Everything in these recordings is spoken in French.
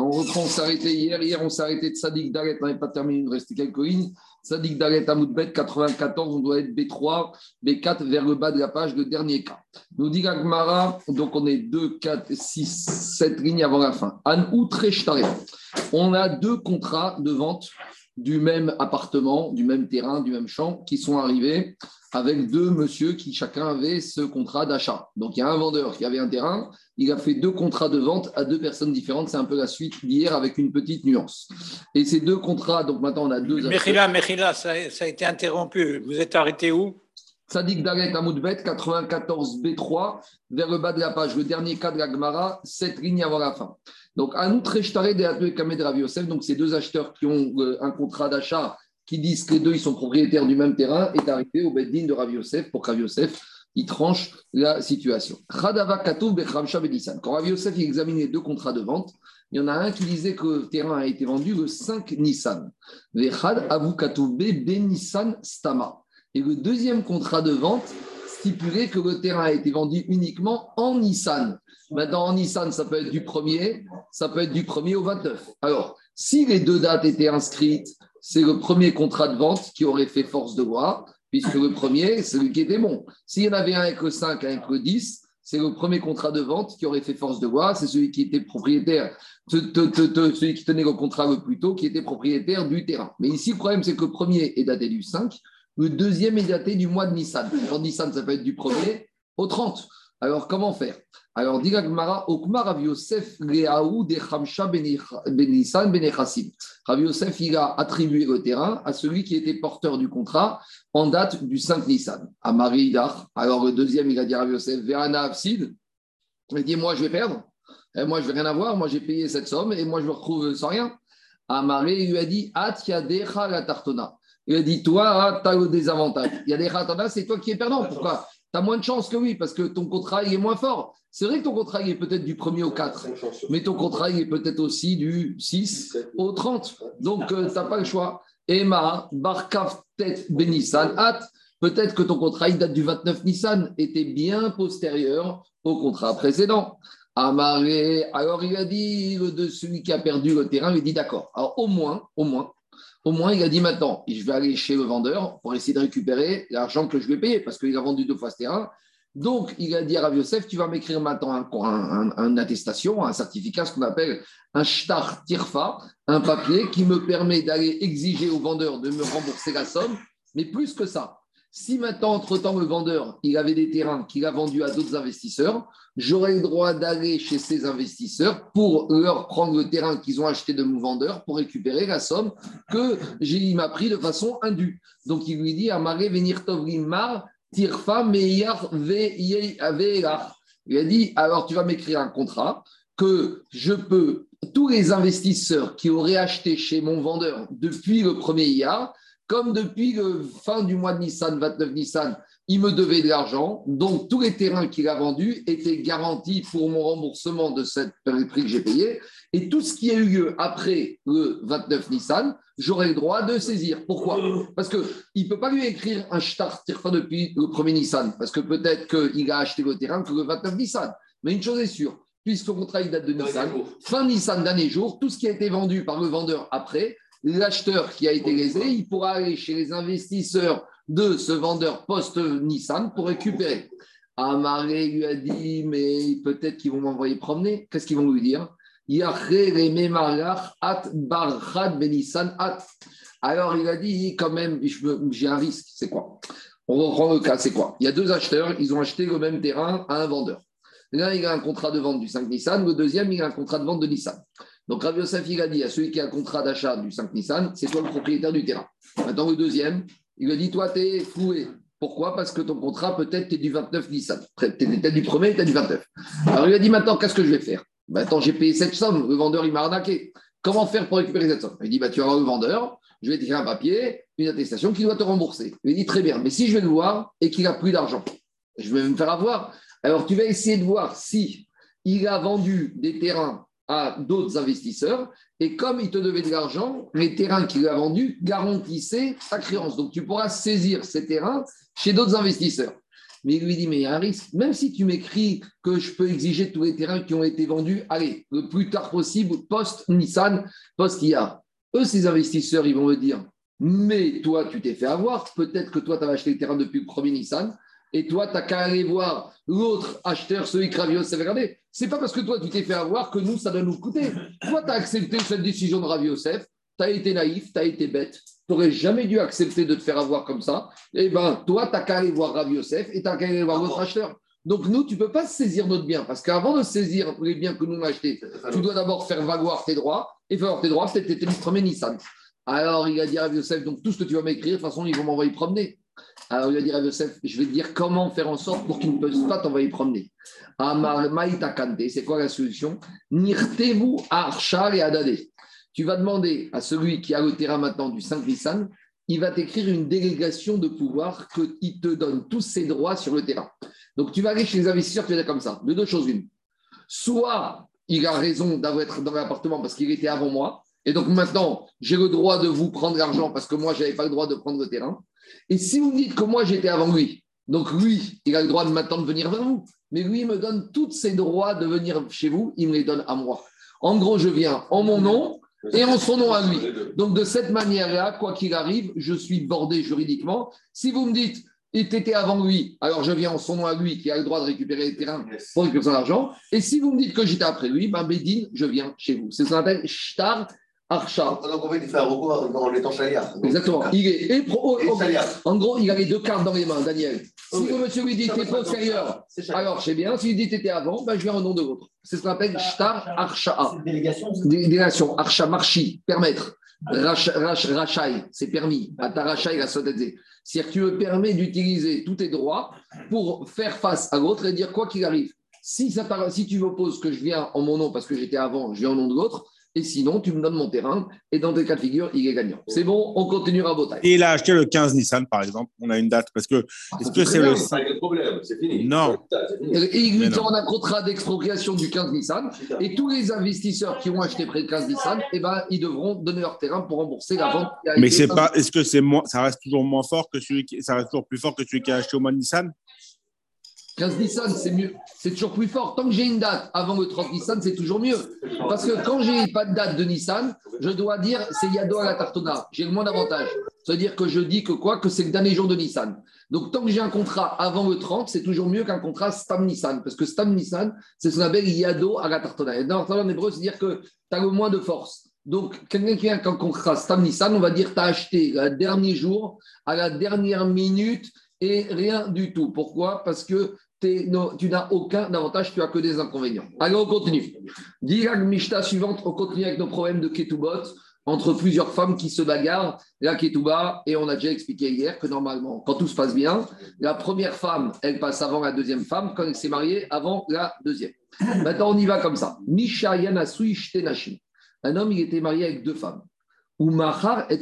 on reprend, on s'est arrêté hier. Hier, on arrêté de Sadik Dalet. On n'avait pas terminé, il nous restait quelques lignes. Sadik Dalet Amoudbet 94, on doit être B3, B4 vers le bas de la page, le dernier cas. Nous dit Gagmara, donc on est 2, 4, 6, 7 lignes avant la fin. An On a deux contrats de vente du même appartement, du même terrain, du même champ, qui sont arrivés avec deux messieurs qui chacun avait ce contrat d'achat. Donc il y a un vendeur qui avait un terrain, il a fait deux contrats de vente à deux personnes différentes. C'est un peu la suite d'hier avec une petite nuance. Et ces deux contrats, donc maintenant on a deux. Mechila, Mechila, ça, ça, a été interrompu. Vous êtes arrêté où? Sadik Dalet Amoudbet, 94B3, vers le bas de la page, le dernier cas de la Gemara, 7 lignes avant la fin. Donc, Anout Rechtare de Kamed Rav Yosef, donc ces deux acheteurs qui ont euh, un contrat d'achat qui disent que les deux ils sont propriétaires du même terrain, est arrivé au Beddin de Rav Yosef pour que Yosef il tranche la situation. Quand Rav Yosef il examine les deux contrats de vente, il y en a un qui disait que le terrain a été vendu le 5 Nissan. Nissan Stama. Et le deuxième contrat de vente que le terrain a été vendu uniquement en Nissan. Maintenant, en Nissan, ça peut être du 1er, ça peut être du 1er au 29. Alors, si les deux dates étaient inscrites, c'est le premier contrat de vente qui aurait fait force de loi, puisque le premier, c'est celui qui était bon. S'il y en avait un avec le 5, avec le 10, c'est le premier contrat de vente qui aurait fait force de loi, c'est celui qui était propriétaire, celui qui tenait le contrat le plus tôt, qui était propriétaire du terrain. Mais ici, le problème, c'est que le premier est daté du 5, le deuxième est daté du mois de Nissan. Alors, Nissan, ça peut être du 1er au 30. Alors, comment faire? Alors, dit Gmara, Okmar Rav Yosef Reaou de Hamsha Benissan Benechassim. Rav Yosef, il a attribué le terrain à celui qui était porteur du contrat en date du 5 Nissan, à Marie Idar. Alors, le deuxième, il a dit Rav Yosef, Verana Absid. Il dit Moi, je vais perdre. Et moi, je vais rien avoir. Moi, j'ai payé cette somme et moi, je me retrouve sans rien. Marie, il lui a dit Atiadecha la tartona. Il a dit, toi, tu as le désavantage. Il y a des khatana, c'est toi qui es perdant. Pourquoi Tu as moins de chance que oui, parce que ton contrat il est moins fort. C'est vrai que ton contrat il est peut-être du 1er au 4, mais ton contrat il est peut-être aussi du 6 au 30. Donc, euh, tu n'as pas le choix. Emma, Barkaftet Benissan, At, peut-être que ton contrat il date du 29 Nissan, était bien postérieur au contrat précédent. Amaré, alors il a dit, de celui qui a perdu le terrain, il dit d'accord. Alors au moins, au moins, au moins, il a dit maintenant, je vais aller chez le vendeur pour essayer de récupérer l'argent que je vais payer parce qu'il a vendu deux fois ce terrain. Donc, il a dit à Rav Yosef, tu vas m'écrire maintenant un, attestation, un certificat, ce qu'on appelle un shtar tirfa, un papier qui me permet d'aller exiger au vendeur de me rembourser la somme. Mais plus que ça, si maintenant, entre-temps, le vendeur, il avait des terrains qu'il a vendus à d'autres investisseurs, j'aurais le droit d'aller chez ces investisseurs pour leur prendre le terrain qu'ils ont acheté de mon vendeur pour récupérer la somme que j'ai m'a pris de façon indue. Donc, il lui dit, Amare venir tovrimar, tirfa meyar Il a dit, alors tu vas m'écrire un contrat que je peux, tous les investisseurs qui auraient acheté chez mon vendeur depuis le premier IAR, comme depuis la fin du mois de Nissan, 29 Nissan, il me devait de l'argent, donc tous les terrains qu'il a vendus étaient garantis pour mon remboursement de cette prix que j'ai payé, et tout ce qui a eu lieu après le 29 Nissan, j'aurai le droit de saisir. Pourquoi? Parce qu'il ne peut pas lui écrire un shtar depuis le premier Nissan, parce que peut-être qu'il a acheté le terrain que le 29 Nissan. Mais une chose est sûre, puisque le contrat il date de Nissan, fin Nissan, dernier jour, tout ce qui a été vendu par le vendeur après, l'acheteur qui a été lésé, il pourra aller chez les investisseurs de ce vendeur post-Nissan pour récupérer. Amaré lui a dit, mais peut-être qu'ils vont m'envoyer promener. Qu'est-ce qu'ils vont lui dire? Alors il a dit, quand même, j'ai un risque. C'est quoi? On reprend le cas, c'est quoi? Il y a deux acheteurs, ils ont acheté le même terrain à un vendeur. L'un, il a un contrat de vente du 5 Nissan, le deuxième, il a un contrat de vente de Nissan. Donc Rav Yosef, il a dit à celui qui a un contrat d'achat du 5 Nissan, c'est toi le propriétaire du terrain. Maintenant, le deuxième, il lui a dit, toi, tu es floué. Pourquoi? Parce que ton contrat, peut-être, tu es du 29 Nissan. Tu es, du premier, tu es du 29. Alors, il a dit, maintenant, qu'est-ce que je vais faire? Maintenant, j'ai payé cette somme. Le vendeur, il m'a arnaqué. Comment faire pour récupérer cette somme? Il dit, bah, tu vas voir le vendeur, je vais t'écrire un papier, une attestation qui doit te rembourser. Il dit, très bien, mais si je vais le voir et qu'il n'a plus d'argent, je vais me faire avoir. Alors, tu vas essayer de voir si il a vendu des terrains à d'autres investisseurs. Et comme il te devait de l'argent, les terrains qu'il a vendus garantissaient sa créance. Donc tu pourras saisir ces terrains chez d'autres investisseurs. Mais il lui dit, mais il y a un risque. Même si tu m'écris que je peux exiger tous les terrains qui ont été vendus, allez, le plus tard possible, post-Nissan, post-IA. Eux, ces investisseurs, ils vont me dire, mais toi, tu t'es fait avoir. Peut-être que toi, tu avais acheté le terrain depuis le premier Nissan. Et toi, tu n'as qu'à aller voir l'autre acheteur, celui que Ravio s'est regardé. C'est pas parce que toi, tu t'es fait avoir que nous, ça doit nous coûter. Toi, tu as accepté cette décision de Rav Yosef, tu as été naïf, tu as été bête, tu n'aurais jamais dû accepter de te faire avoir comme ça. Eh bien, toi, tu n'as qu'à aller voir Rav Yosef et tu n'as qu'à aller voir l'autre acheteur. Donc, nous, tu ne peux pas saisir notre bien, parce qu'avant de saisir les biens que nous achetés, tu dois d'abord faire valoir tes droits, et faire valoir tes droits, premier Nissan. Alors, il a dit à Rav Yosef, donc tout ce que tu vas m'écrire, de toute façon, ils vont m'envoyer promener. Alors, il a dit à Yosef, je vais te dire comment faire en sorte pour qu'ils ne puissent pas t'envoyer promener. C'est quoi la solution? Nirtez-vous Archar et Adade. Tu vas demander à celui qui a le terrain maintenant du 5 Nissan, il va t'écrire une délégation de pouvoir qu'il te donne tous ses droits sur le terrain. Donc, tu vas aller chez les investisseurs, tu vas dire comme ça, de deux choses une. Soit il a raison d'avoir dans l'appartement parce qu'il était avant moi, et donc maintenant, j'ai le droit de vous prendre l'argent parce que moi, je n'avais pas le droit de prendre le terrain. Et si vous me dites que moi, j'étais avant lui, donc lui, il a le droit de maintenant de venir vers vous, mais lui, il me donne tous ses droits de venir chez vous, il me les donne à moi. En gros, je viens en mon nom et en son nom à lui. Donc de cette manière-là, quoi qu'il arrive, je suis bordé juridiquement. Si vous me dites, il était avant lui, alors je viens en son nom à lui qui a le droit de récupérer les terrains pour récupérer son argent. Et si vous me dites que j'étais après lui, ben Bédine, je viens chez vous. C'est ce qu'on appelle shtar Archa. Donc en fait, il fait un recours dans étant chaliard. Exactement. Il est et pro, en gros, il a les deux cartes dans les mains, Daniel. Si le monsieur lui dit t'es pas sérieux, alors c'est bien. S'il dit t'étais avant, ben, je viens au nom de l'autre. C'est ce qu'on appelle Shtar Archa. Délégation. Délégation. Archa Marchi, permettre. Rachai, c'est permis. Atarachai, la sotadze. C'est-à-dire que tu me permets d'utiliser tous tes droits pour faire face à l'autre et dire quoi qu'il arrive. Si, ça, si tu m'opposes que je viens en mon nom parce que j'étais avant, je viens au nom de l'autre, et sinon, tu me donnes mon terrain. Et dans des cas de figure, il est gagnant. C'est bon, on continuera bataille. Et il a acheté le 15 Nissan, par exemple. On a une date. Parce que, Ah, est-ce que c'est le. C'est pas le problème, c'est fini. Non. Et il lui donne un contrat d'expropriation du 15 Nissan. Et tous les investisseurs qui ont acheté près de 15 Nissan, eh ben, ils devront donner leur terrain pour rembourser la vente. qui a Mais c'est pas. Est-ce que c'est moins. Ça reste toujours moins fort que celui qui. Ça reste toujours plus fort que celui qui a acheté au mois de Nissan? 15 Nissan, c'est mieux. C'est toujours plus fort. Tant que j'ai une date avant le 30 Nissan, c'est toujours mieux. Parce que quand j'ai pas de date de Nissan, je dois dire c'est Yado à la Tartona. J'ai le moins d'avantage. C'est-à-dire que je dis que quoi Que c'est le dernier jour de Nissan. Donc tant que j'ai un contrat avant le 30, c'est toujours mieux qu'un contrat Stam Nissan. Parce que Stam Nissan, c'est ce qu'on appelle Yado à la Tartona. Et dans en hébreu, c'est-à-dire que tu as le moins de force. Donc, quelqu'un qui a un contrat Stam Nissan, on va dire tu as acheté le dernier jour, à la dernière minute, et rien du tout. Pourquoi? Parce que tu n'as aucun avantage, tu as que des inconvénients. Allez, on continue. Dirag Mishta suivante, on continue avec nos problèmes de Ketubot entre plusieurs femmes qui se bagarrent, la Ketuba, et on a déjà expliqué hier que normalement, quand tout se passe bien, la première femme, elle passe avant la deuxième femme, quand elle s'est mariée, avant la deuxième. Maintenant, on y va comme ça. Misha Shtenashim. Un homme, il était marié avec deux femmes. Ou Mahar et.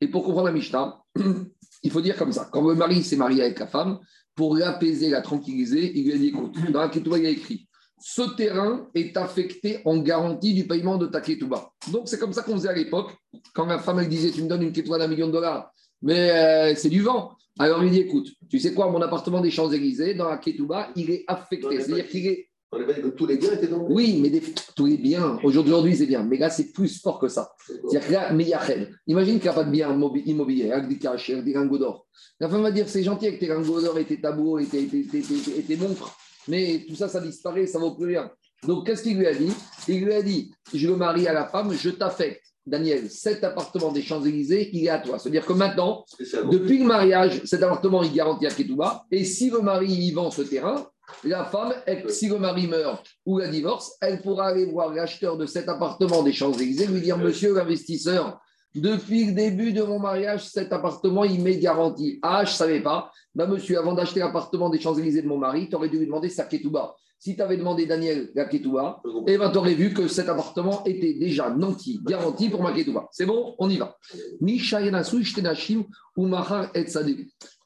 Et pour comprendre la Mishnah, il faut dire comme ça. Quand le mari s'est marié avec la femme, pour l'apaiser, la tranquilliser, il lui a dit écoute, dans la Ketouba, il y a écrit ce terrain est affecté en garantie du paiement de ta Ketouba. Donc, c'est comme ça qu'on faisait à l'époque. Quand la femme, elle disait tu me donnes une Ketouba d'un million de dollars, mais euh, c'est du vent. Alors, il dit écoute, tu sais quoi, mon appartement des Champs-Élysées, dans la Ketouba, il est affecté. C'est-à-dire qu'il est On n'a pas dit que tous les biens étaient dans le oui, mais des, tous les biens, aujourd'hui c'est bien, mais là c'est plus fort que ça. C'est-à-dire que là, Meyachel, imagine qu'il n'y a pas de biens immobi- immobiliers, avec des caches, avec des lingots d'or. La femme va dire c'est gentil avec tes lingots d'or et tes tabous et tes, tes- tes- tes- et tes montres, mais tout ça, ça disparaît, ça ne vaut plus rien. Donc qu'est-ce qu'il lui a dit? Il lui a dit je le marie à la femme, je t'affecte. Daniel, cet appartement des Champs-Élysées, il est à toi. C'est-à-dire que maintenant, depuis le mariage, cet appartement, il garantit à Ketouba. Et si le mari y vend ce terrain, la femme, elle- si le mari meurt ou la divorce, elle pourra aller voir l'acheteur de cet appartement des Champs-Élysées, lui dire Monsieur l'investisseur, depuis le début de mon mariage, cet appartement, il m'est garanti. Ah, je ne savais pas. Bah, monsieur, avant d'acheter l'appartement des Champs-Élysées de mon mari, tu aurais dû lui demander sa Ketouba. Si tu avais demandé Daniel la Ketouba, eh ben, tu aurais vu que cet appartement était déjà nanti, garanti pour ma Ketouba. C'est bon, on y va.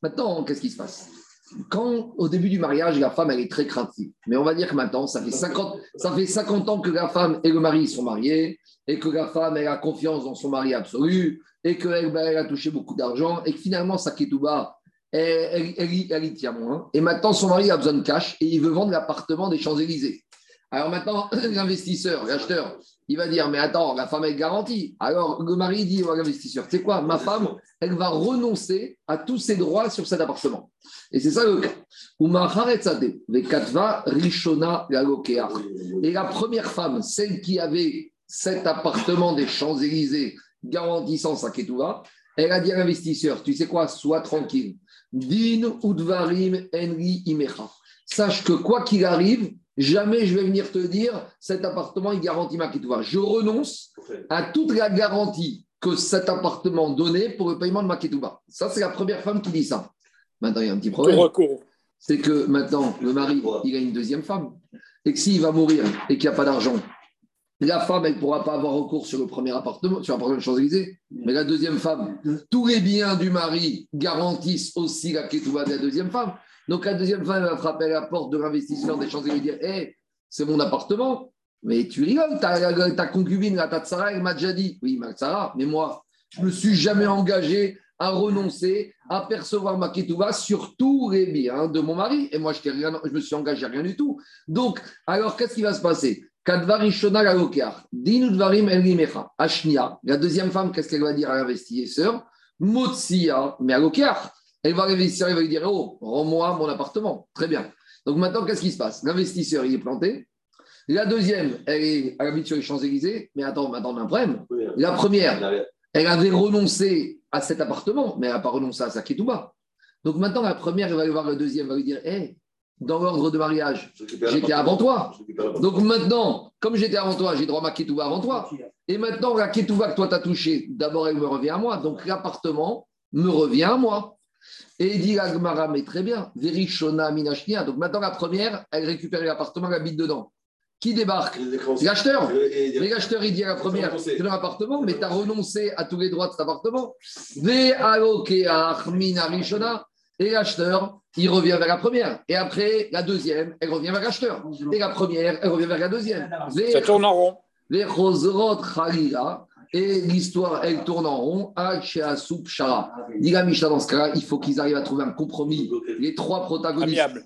Maintenant, qu'est-ce qui se passe? Quand, au début du mariage, la femme, elle est très craintive. Mais on va dire que maintenant, ça fait 50, ça fait 50 ans que la femme et le mari sont mariés, et que la femme, elle a confiance dans son mari absolu, et qu'elle ben, a touché beaucoup d'argent, et que finalement, sa ketouba, elle, elle- elle y tient moins. Et maintenant, son mari a besoin de cash et il veut vendre l'appartement des Champs-Élysées. Alors maintenant, l'investisseur, l'acheteur, il va dire, mais attends, la femme est garantie. Alors le mari dit à l'investisseur, tu sais quoi, ma femme, elle va renoncer à tous ses droits sur cet appartement. Et c'est ça le cas. Et la première femme, celle qui avait cet appartement des Champs-Élysées garantissant sa ketouva, elle a dit à l'investisseur, tu sais quoi, sois tranquille. Din udvarim enri imecha. Sache que quoi qu'il arrive, jamais je vais venir te dire, cet appartement, il garantit ma ketouva. Je renonce à toute la garantie que cet appartement donnait pour le paiement de ma ketouba. Ça, c'est la première femme qui dit ça. Maintenant, il y a un petit problème. C'est que maintenant, le mari, il a une deuxième femme. Et que s'il va mourir et qu'il n'y a pas d'argent, la femme, elle ne pourra pas avoir recours sur le premier appartement, sur l'appartement de Champs-Élysées. Mais la deuxième femme, tous les biens du mari garantissent aussi la ketouba de la deuxième femme. Donc la deuxième femme va frapper à la porte de l'investisseur des Champs-Élysées et dire Hé, c'est mon appartement. Mais tu rigoles, ta, concubine, la Tatsara, elle m'a déjà dit Oui, Matsara, mais moi, je ne me suis jamais engagé à renoncer à percevoir ma ketouba sur tous les biens de mon mari. Et moi, je ne me suis engagé à rien du tout. Donc, alors, qu'est-ce qui va se passer? La deuxième femme, qu'est-ce qu'elle va dire à l'investisseur? Motsia, mais à. Elle va l'investisseur, il va lui dire Oh, rends-moi mon appartement. Très bien. Donc maintenant, qu'est-ce qui se passe? L'investisseur, il est planté. La deuxième, elle est à l'habitude sur les Champs-Élysées. Mais attends, maintenant, on a un problème. La première, elle avait renoncé à cet appartement, mais elle n'a pas renoncé à sa ketouba. Donc maintenant, la première, elle va aller voir la deuxième, elle va lui dire Hé, dans l'ordre de mariage, j'étais avant toi. Donc maintenant, comme j'étais avant toi, j'ai droit à ma ketouba avant toi. Et maintenant, la ketouba que toi t'as touchée, d'abord, elle me revient à moi. Donc l'appartement me revient à moi. Et il dit la Gemara, mais très bien, Verishona Minashnia. Donc maintenant, la première, elle récupère l'appartement, elle habite dedans. Qui débarque L'acheteur. Mais l'acheteur, il dit à la première, c'est dans l'appartement, mais tu as renoncé à tous les droits de cet appartement. Et l'acheteur, il revient vers la première. Et après, la deuxième, elle revient vers l'acheteur. Et la première, elle revient vers la deuxième. Ça tourne en rond. Et l'histoire, elle tourne en rond. Acheasoup shara. Dit la Mishnah, dans ce cas-là, il faut qu'ils arrivent à trouver un compromis. Les trois protagonistes. Amiable.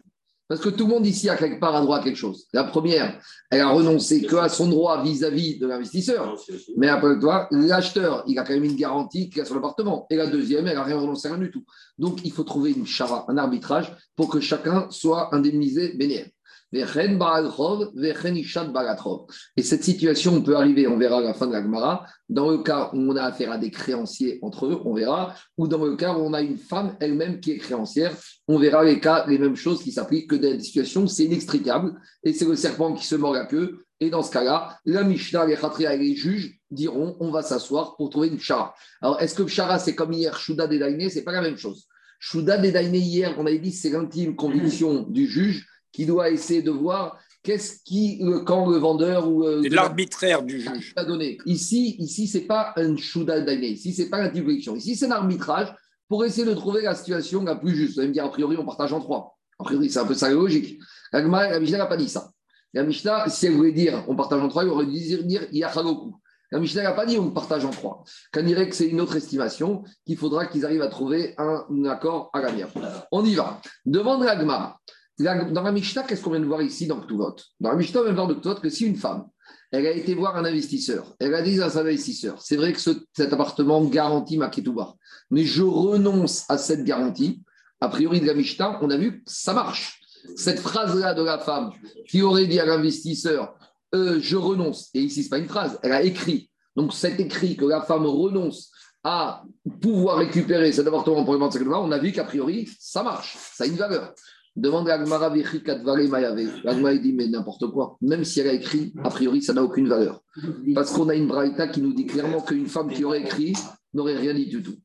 Parce que tout le monde ici a quelque part un droit à quelque chose. La première, elle a renoncé que à son droit vis-à-vis de l'investisseur. Mais après toi, l'acheteur, il a quand même une garantie qu'il a sur l'appartement. Et la deuxième, elle n'a rien renoncé à rien du tout. Donc, il faut trouver une chara, un arbitrage pour que chacun soit indemnisé bénéfice. Et cette situation, on peut arriver, on verra à la fin de la Gemara, dans le cas où on a affaire à des créanciers entre eux, on verra, ou dans le cas où on a une femme elle-même qui est créancière, on verra les cas, les mêmes choses qui s'appliquent, que dans des situations, c'est inextricable, et c'est le serpent qui se mord la queue, et dans ce cas-là, la Mishnah, les Khatria et les juges diront on va s'asseoir pour trouver une Shara. Alors, est-ce que Shara, c'est comme hier, Shuda Dedaïné C'est pas la même chose. Shuda Dedaïné, hier, on avait dit c'est l'intime conviction du juge qui doit essayer de voir qu'est-ce qui, quand le vendeur ou. euh, C'est l'arbitraire du juge. a donné. Ici, ici c'est pas un Shuda Dedaïné. Ici, c'est pas l'intime conviction. Ici, c'est un arbitrage pour essayer de trouver la situation la plus juste. Vous allez me dire, a priori, on partage en trois. A priori, c'est un peu ça la logique. La, la Mishnah n'a pas dit ça. La Mishnah, si elle voulait dire on partage en trois, il aurait dû dire, Yachaloku. La Mishnah n'a pas dit on partage en trois. Qu'on dirait que c'est une autre estimation qu'il faudra qu'ils arrivent à trouver un, accord à l'amiable. On y va. Demande la. La- Dans la Mishnah, qu'est-ce qu'on vient de voir ici dans Ktuvot Dans la Mishnah, on vient de voir de Ktuvot que si une femme, elle a été voir un investisseur, elle a dit à cet investisseur c'est vrai que ce- cet appartement garantit ma ketouba, mais je renonce à cette garantie. A priori de la Mishnah, on a vu que ça marche. Cette phrase-là de la femme qui aurait dit à l'investisseur euh, Je renonce, et ici, ce n'est pas une phrase, elle a écrit. Donc, cet écrit que la femme renonce à pouvoir récupérer cet appartement pour le vendre on a vu qu'a priori, ça marche, ça a une valeur. Demande à Agmara. L'Agmara il dit Mais n'importe quoi. Même si elle a écrit, a priori, ça n'a aucune valeur. Parce qu'on a une braïta qui nous dit clairement qu'une femme qui aurait écrit n'aurait rien dit du tout.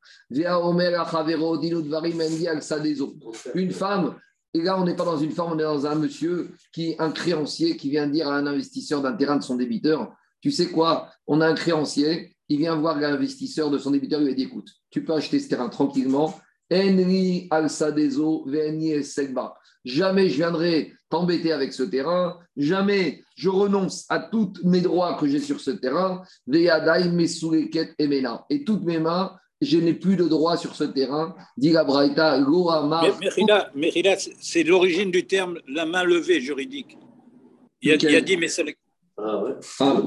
Une femme, et là on n'est pas dans une femme, on est dans un monsieur, qui un créancier qui vient dire à un investisseur d'un terrain de son débiteur Tu sais quoi On a un créancier, il vient voir l'investisseur de son débiteur, il lui dit Écoute, tu peux acheter ce terrain tranquillement. Enri al Sadezo, Veni el Segba. Jamais je viendrai t'embêter avec ce terrain. Jamais je renonce à tous mes droits que j'ai sur ce terrain. Veyadai, Mesuleket et Mena. Et toutes mes mains je n'ai plus de droit sur ce terrain. Dit la Braïta, Mérida, c'est- l'origine du terme la main levée juridique. Il y a, il y a dit, mais c'est le- Ah ouais. Ah.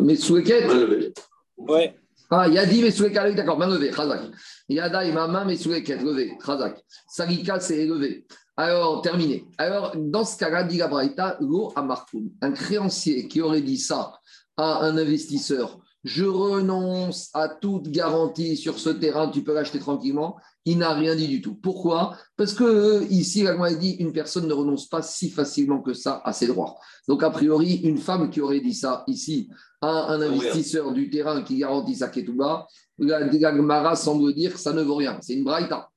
Ouais. Ah, il y a dit, mais sous lesquels oui, d'accord, main levée, Khazak. Yada et ma main, mais sous lesquels levé, Khazak. Sarika, c'est élevé. Alors, terminé. Alors, dans ce cas-là, dit la Braïta, Amarkoun. Un créancier qui aurait dit ça à un investisseur, je renonce à toute garantie sur ce terrain, tu peux l'acheter tranquillement, il n'a rien dit du tout. Pourquoi? Parce que euh, ici, la Gemara dit, une personne ne renonce pas si facilement que ça à ses droits. Donc, a priori, une femme qui aurait dit ça ici à un investisseur du terrain qui garantit sa ketouba, la, la Gemara semble dire que ça ne vaut rien. C'est une braïta.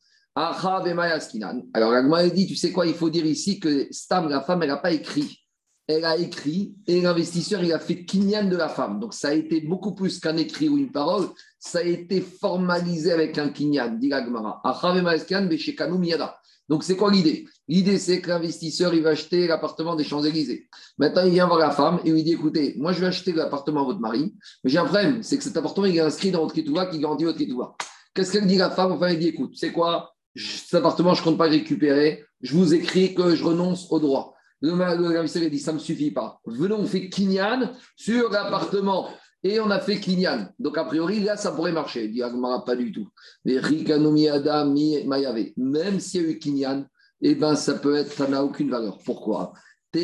Alors, la Gemara dit, tu sais quoi, il faut dire ici que Stam, la femme, elle n'a pas écrit. Elle a écrit et l'investisseur, il a fait kinyan de la femme. Donc, ça a été beaucoup plus qu'un écrit ou une parole. Ça a été formalisé avec un kinyan, dit la Gemara. Acha bemayaskinan beshekanu miyada. Donc, c'est quoi l'idée? L'idée, c'est que l'investisseur, il va acheter l'appartement des Champs-Élysées. Maintenant, il vient voir la femme et lui dit écoutez, moi, je vais acheter l'appartement à votre mari, mais j'ai un problème, c'est que cet appartement, il est inscrit dans votre ketouba qui garantit votre ketouba. Qu'est-ce qu'elle dit la femme? Enfin, elle dit écoute, c'est quoi? Cet appartement, je ne compte pas le récupérer. Je vous écris que je renonce au droit. Le le il dit ça ne me suffit pas. Venons, on fait Kinyan sur l'appartement. Et on a fait Kinyan. Donc, a priori, là, ça pourrait marcher. Il dit Agmara, pas du tout. Mais Rikanomi Adam, Mayave. Même s'il y a eu Kinyan, eh ben, ça peut être, ça n'a aucune valeur. Pourquoi?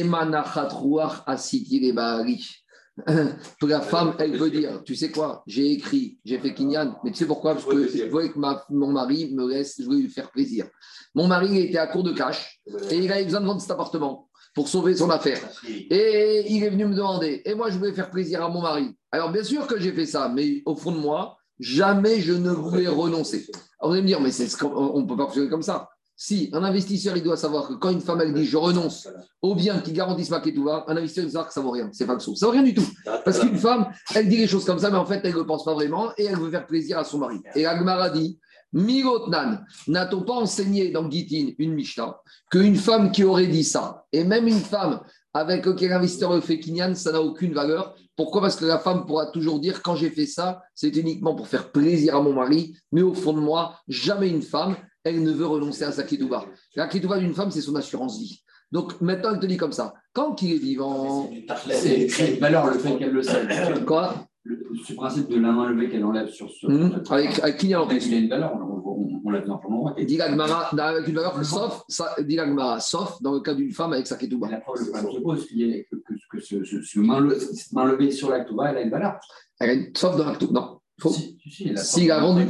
La femme, elle veut dire, tu sais quoi, j'ai écrit, j'ai fait Kinyan, mais tu sais pourquoi? Parce que je voulais que mon mari me laisse, je voulais lui faire plaisir. Mon mari était à court de cash et il avait besoin de vendre cet appartement pour sauver son affaire. Et il est venu me demander, et moi je voulais faire plaisir à mon mari. Alors bien sûr que j'ai fait ça, mais au fond de moi, jamais je ne voulais renoncer. Alors vous allez me dire, mais on ne peut pas fonctionner comme ça. Si un investisseur, il doit savoir que quand une femme, elle dit je renonce aux biens qui garantissent ma ketouva, un investisseur, il doit savoir que ça vaut rien. C'est falso. Ça vaut rien du tout. Parce qu'une femme, elle dit les choses comme ça, mais en fait, elle ne le pense pas vraiment et elle veut faire plaisir à son mari. Et Agmara dit Milotnan, n'a-t-on pas enseigné dans Gitin une Mishnah qu'une femme qui aurait dit ça, et même une femme avec laquelle l'investisseur fait kinyan, ça n'a aucune valeur? Pourquoi? Parce que la femme pourra toujours dire quand j'ai fait ça, c'est uniquement pour faire plaisir à mon mari, mais au fond de moi, jamais une femme, elle ne veut renoncer à sa kitouba. La kitouba d'une femme, c'est son assurance vie. Donc maintenant, elle te dit comme ça quand il est vivant, C'est une valeur le fait qu'elle le sait. quoi? Le- Ce principe de la main levée qu'elle enlève sur ce. Hum, avec, avec kinyan en plus. Il a une valeur, on, l'a vu en moment. Et Dit avec une valeur, sauf, ça, dit sauf dans le cas d'une femme avec sa ketouba. la preuve, le problème se pose y que, que, que ce, ce, ce main, le- main levée sur l'actuva, elle a une valeur. Elle a une- Sauf dans l'acte. Non, faux. Si, S'il a vendu.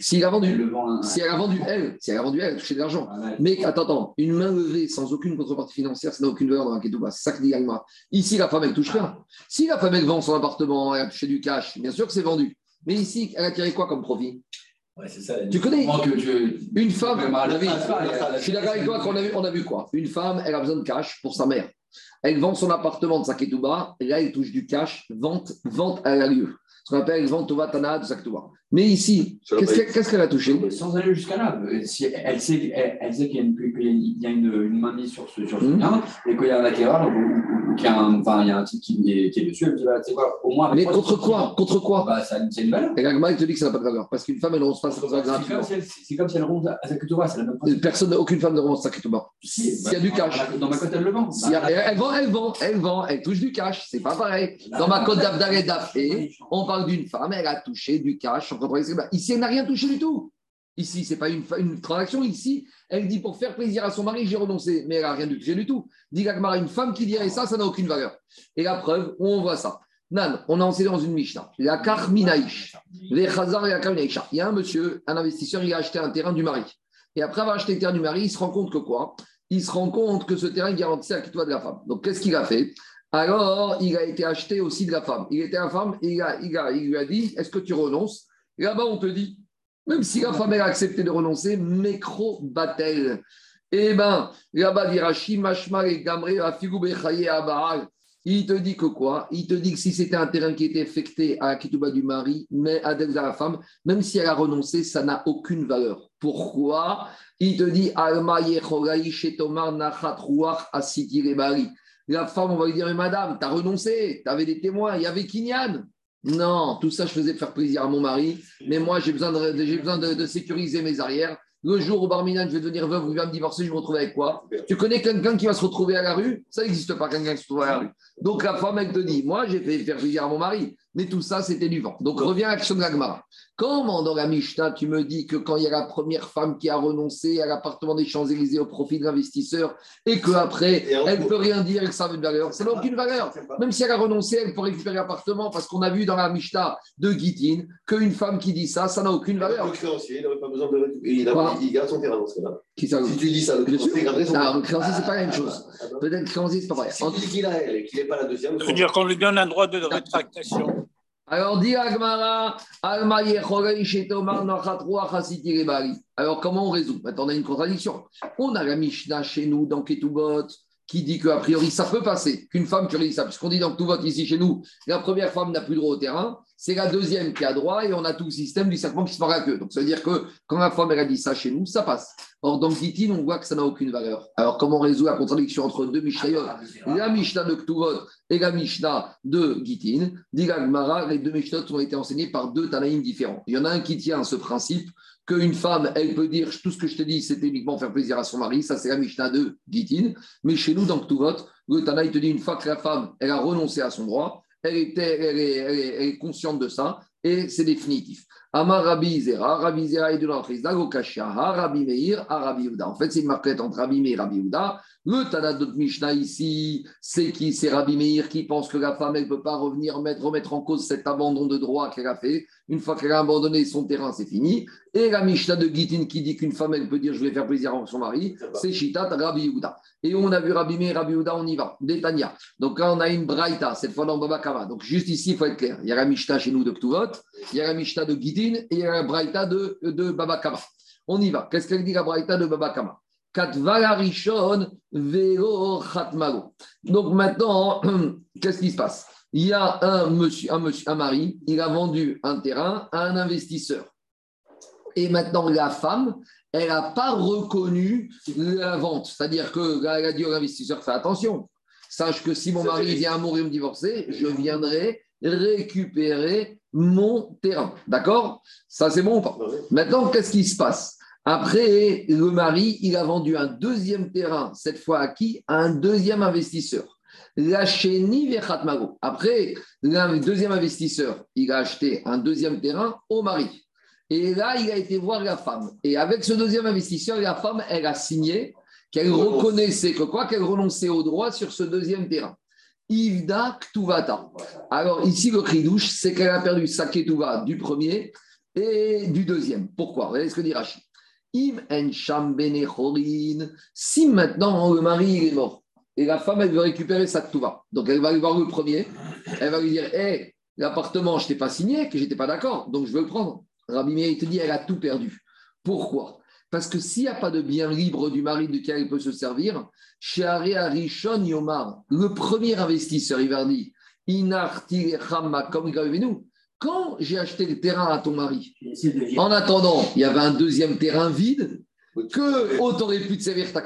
S'il a vendu, si elle a vendu, elle, si elle a vendu, elle a touché de l'argent. Ah. Mais attends, attends, une main levée sans aucune contrepartie financière, ça n'a aucune valeur dans la ketouba. C'est ça que dit Agmara. Ici, la femme, elle touche rien. Si la femme, elle vend son appartement, elle a touché du cash, bien sûr que c'est vendu. Mais ici, elle a tiré quoi comme profit? Ouais, ça. Tu connais? différence. que tu- Une femme, Ah, je suis d'accord avec toi qu'on a vu, on a vu quoi? Une femme, elle a besoin de cash pour sa mère. Elle vend son appartement de sa ketouba, et là, elle touche du cash, vente, vente à la lieu. Ce qu'on appelle vente au Tana de sa ketouba. Mais ici, qu'est-ce qu'elle a touché Sans aller jusqu'à là, euh, si elle sait, elle, elle sait qu'il y a une, il y a une, une main mise sur ce, sur ce Mhm. bien et qu'il y a un acquéreur ou, ou- ou qu'il y a un, enfin, il y a un type qui est, qui est dessus, elle me dit, bah, tu sais quoi, au moins. Mais moi, contre quoi Contre quoi bah, ça, C'est une valeur. Et la Gemara, elle te dit que ça n'a pas de valeur. Parce qu'une femme, elle ne renonce pas à sa ketouba C'est comme, gratuitement. si elle, c'est comme si elle ronde à sa ketouba, c'est la même chose. Personne, aucune femme ne renonce à sa ketouba. S'il y a du cash. Dans ma cote, elle le vend. Elle, elle vend, elle vend, elle vend, elle touche du cash. C'est pas pareil. Dans ma code d'Abdal et d'Afé, on parle d'une femme, elle a touché du cash. Bah, Ici, elle n'a rien touché du tout. Ici, ce n'est pas une, transaction. Ici, elle dit pour faire plaisir à son mari, j'ai renoncé. Mais elle n'a rien touché du tout. Dit Gagmara, une femme qui dirait ça, ça n'a aucune valeur. Et la preuve, on voit ça Nan, on a enseigné dans une Mishnah. La Karminaïch. Les Chazar et la Karminaïcha. Il y a un monsieur, un investisseur, il a acheté un terrain du mari. Et après avoir acheté le terrain du mari, il se rend compte que quoi? Il se rend compte que ce terrain garantissait la quitte de la femme. Donc, qu'est-ce qu'il a fait? Alors, il a été acheté aussi de la femme. Il était la femme et il, a- il a- il lui a dit Est-ce que tu renonces? Là-bas, on te dit Même si la femme a accepté de renoncer, mécro batel. Eh bien, là-bas, Mashma et. Il te dit que quoi? Il te dit que si c'était un terrain qui était affecté à la kitouba du mari, mais à la femme, même si elle a renoncé, ça n'a aucune valeur. Pourquoi? Il te dit Alma. La femme, on va lui dire, madame, tu as renoncé, tu avais des témoins, il y avait Kinyan. Non, tout ça, je faisais faire plaisir à mon mari, mais moi, j'ai besoin, de, j'ai besoin de, de sécuriser mes arrières. Le jour où Barminan, je vais devenir veuve ou il va me divorcer, je me retrouver avec quoi? Tu connais quelqu'un qui va se retrouver à la rue? Ça n'existe pas, quelqu'un qui se retrouve à la rue. Donc la femme, elle te dit Moi, j'ai fait faire plaisir à mon mari, mais tout ça, c'était du vent. Donc reviens à l'action de la Gemara. Comment dans la Mishnah, tu me dis que quand il y a la première femme qui a renoncé à l'appartement des Champs-Élysées au profit de l'investisseur et qu'après, elle ne peut rien dire et que ça a une valeur? Ça n'a aucune valeur. Même si elle a renoncé, elle peut récupérer l'appartement parce qu'on a vu dans la Mishnah de Gitin qu'une femme qui dit ça, ça n'a aucune valeur. Le créancier, il n'aurait pas besoin de récupérer. Il, a- il garde son terrain dans ce cas-là. Qui ça Si tu dis ça, le créancier garderait son Non, le créancier, c'est pas la même chose. Ah bon Peut-être que créancier, c'est pas vrai. Si tu dis qu'il a elle et qu'il n'est pas la deuxième, Ça veut dire qu'on lui donne un droit de rétractation. Alors, dit Agmara, Alma. Alors, comment on résout? Maintenant, on a une contradiction. On a la Mishnah chez nous dans Ketubot qui dit qu'a priori, ça peut passer qu'une femme qui ça. Puisqu'on dit dans Ketubot ici chez nous, la première femme n'a plus droit au terrain, c'est la deuxième qui a droit et on a tout le système du serpent qui se la queue. Donc, ça veut dire que quand la femme elle dit ça chez nous, ça passe. Or, dans Gitin, on voit que ça n'a aucune valeur. Alors, comment on résout la contradiction entre deux Mishnayot? La Mishnah de Ktuvot et la Mishnah de Gitin, dit les deux Mishnahs ont été enseignés par deux Tanaïm différents. Il y en a un qui tient à ce principe qu'une femme, elle peut dire tout ce que je te dis, c'est uniquement faire plaisir à son mari. Ça, c'est la Mishnah de Gitin. Mais chez nous, dans Ktuvot, le Tanaï te dit une fois que la femme, elle a renoncé à son droit, elle, était, elle est consciente de ça et c'est définitif. Amar Rabbi Zera, Rabbi Zera est de Okashia, Rabbi Meir, Rabbi. En fait, c'est une marquette entre Rabbi Meir et Rabbi Yehuda. Le Tana de notre Mishnah ici, c'est qui? C'est Rabbi Meir qui pense que la femme, elle ne peut pas revenir mettre, remettre en cause cet abandon de droit qu'elle a fait. Une fois qu'elle a abandonné son terrain, c'est fini. Et la Mishnah de Gitin qui dit qu'une femme, elle peut dire je vais faire plaisir à son mari, c'est Shitat Rabbi Yehuda. Et on a vu Rabbi Meir, Rabbi Yehuda, on y va. Détania. Donc là, on a une Braïta, cette fois dans Baba Kama. Donc juste ici, il faut être clair. Il y a la Mishnah chez nous de Ktuvot, il y a la Mishnah de Gitin et il y a la Braïta de, de Baba Kama. On y va. Qu'est-ce qu'elle dit la Braïta de Baba Kama? Katvala Rishon Velo Khatmago. Donc maintenant, qu'est-ce qui se passe? Il y a un monsieur, un monsieur, un mari, il a vendu un terrain à un investisseur. Et maintenant, la femme, elle n'a pas reconnu la vente. C'est-à-dire que là, elle a dit à l'investisseur, fais attention. Sache que si mon mari vient à mourir me divorcer, je viendrai récupérer mon terrain. D'accord? Ça, c'est bon ou pas? Maintenant, qu'est-ce qui se passe? Après, le mari, il a vendu un deuxième terrain, cette fois à qui? À un deuxième investisseur. La Chéni Vechatmago. Après, le deuxième investisseur, il a acheté un deuxième terrain au mari. Et là, il a été voir la femme. Et avec ce deuxième investisseur, la femme, elle a signé qu'elle reconnaissait que quoi? Qu'elle renonçait au droit sur ce deuxième terrain. Ivda Ktuvata. Alors ici, le cri-douche, c'est qu'elle a perdu sa Ketuva du premier et du deuxième. Pourquoi? Regardez ce que dit Rachid. Im en. Si maintenant le mari il est mort et la femme elle veut récupérer sa Ketuva, donc elle va aller voir le premier, elle va lui dire Hé, l'appartement, je t'ai pas signé, que je n'étais pas d'accord, donc je veux le prendre. Rabbi Meir, te dit Elle a tout perdu. Pourquoi? Parce que s'il n'y a pas de bien libre du mari duquel elle peut se servir, Arishon Yomar, le premier investisseur, il va dire Inarti nous. Quand j'ai acheté le terrain à ton mari, en attendant, il y avait un deuxième terrain vide que oh, t'aurais pu te servir ta.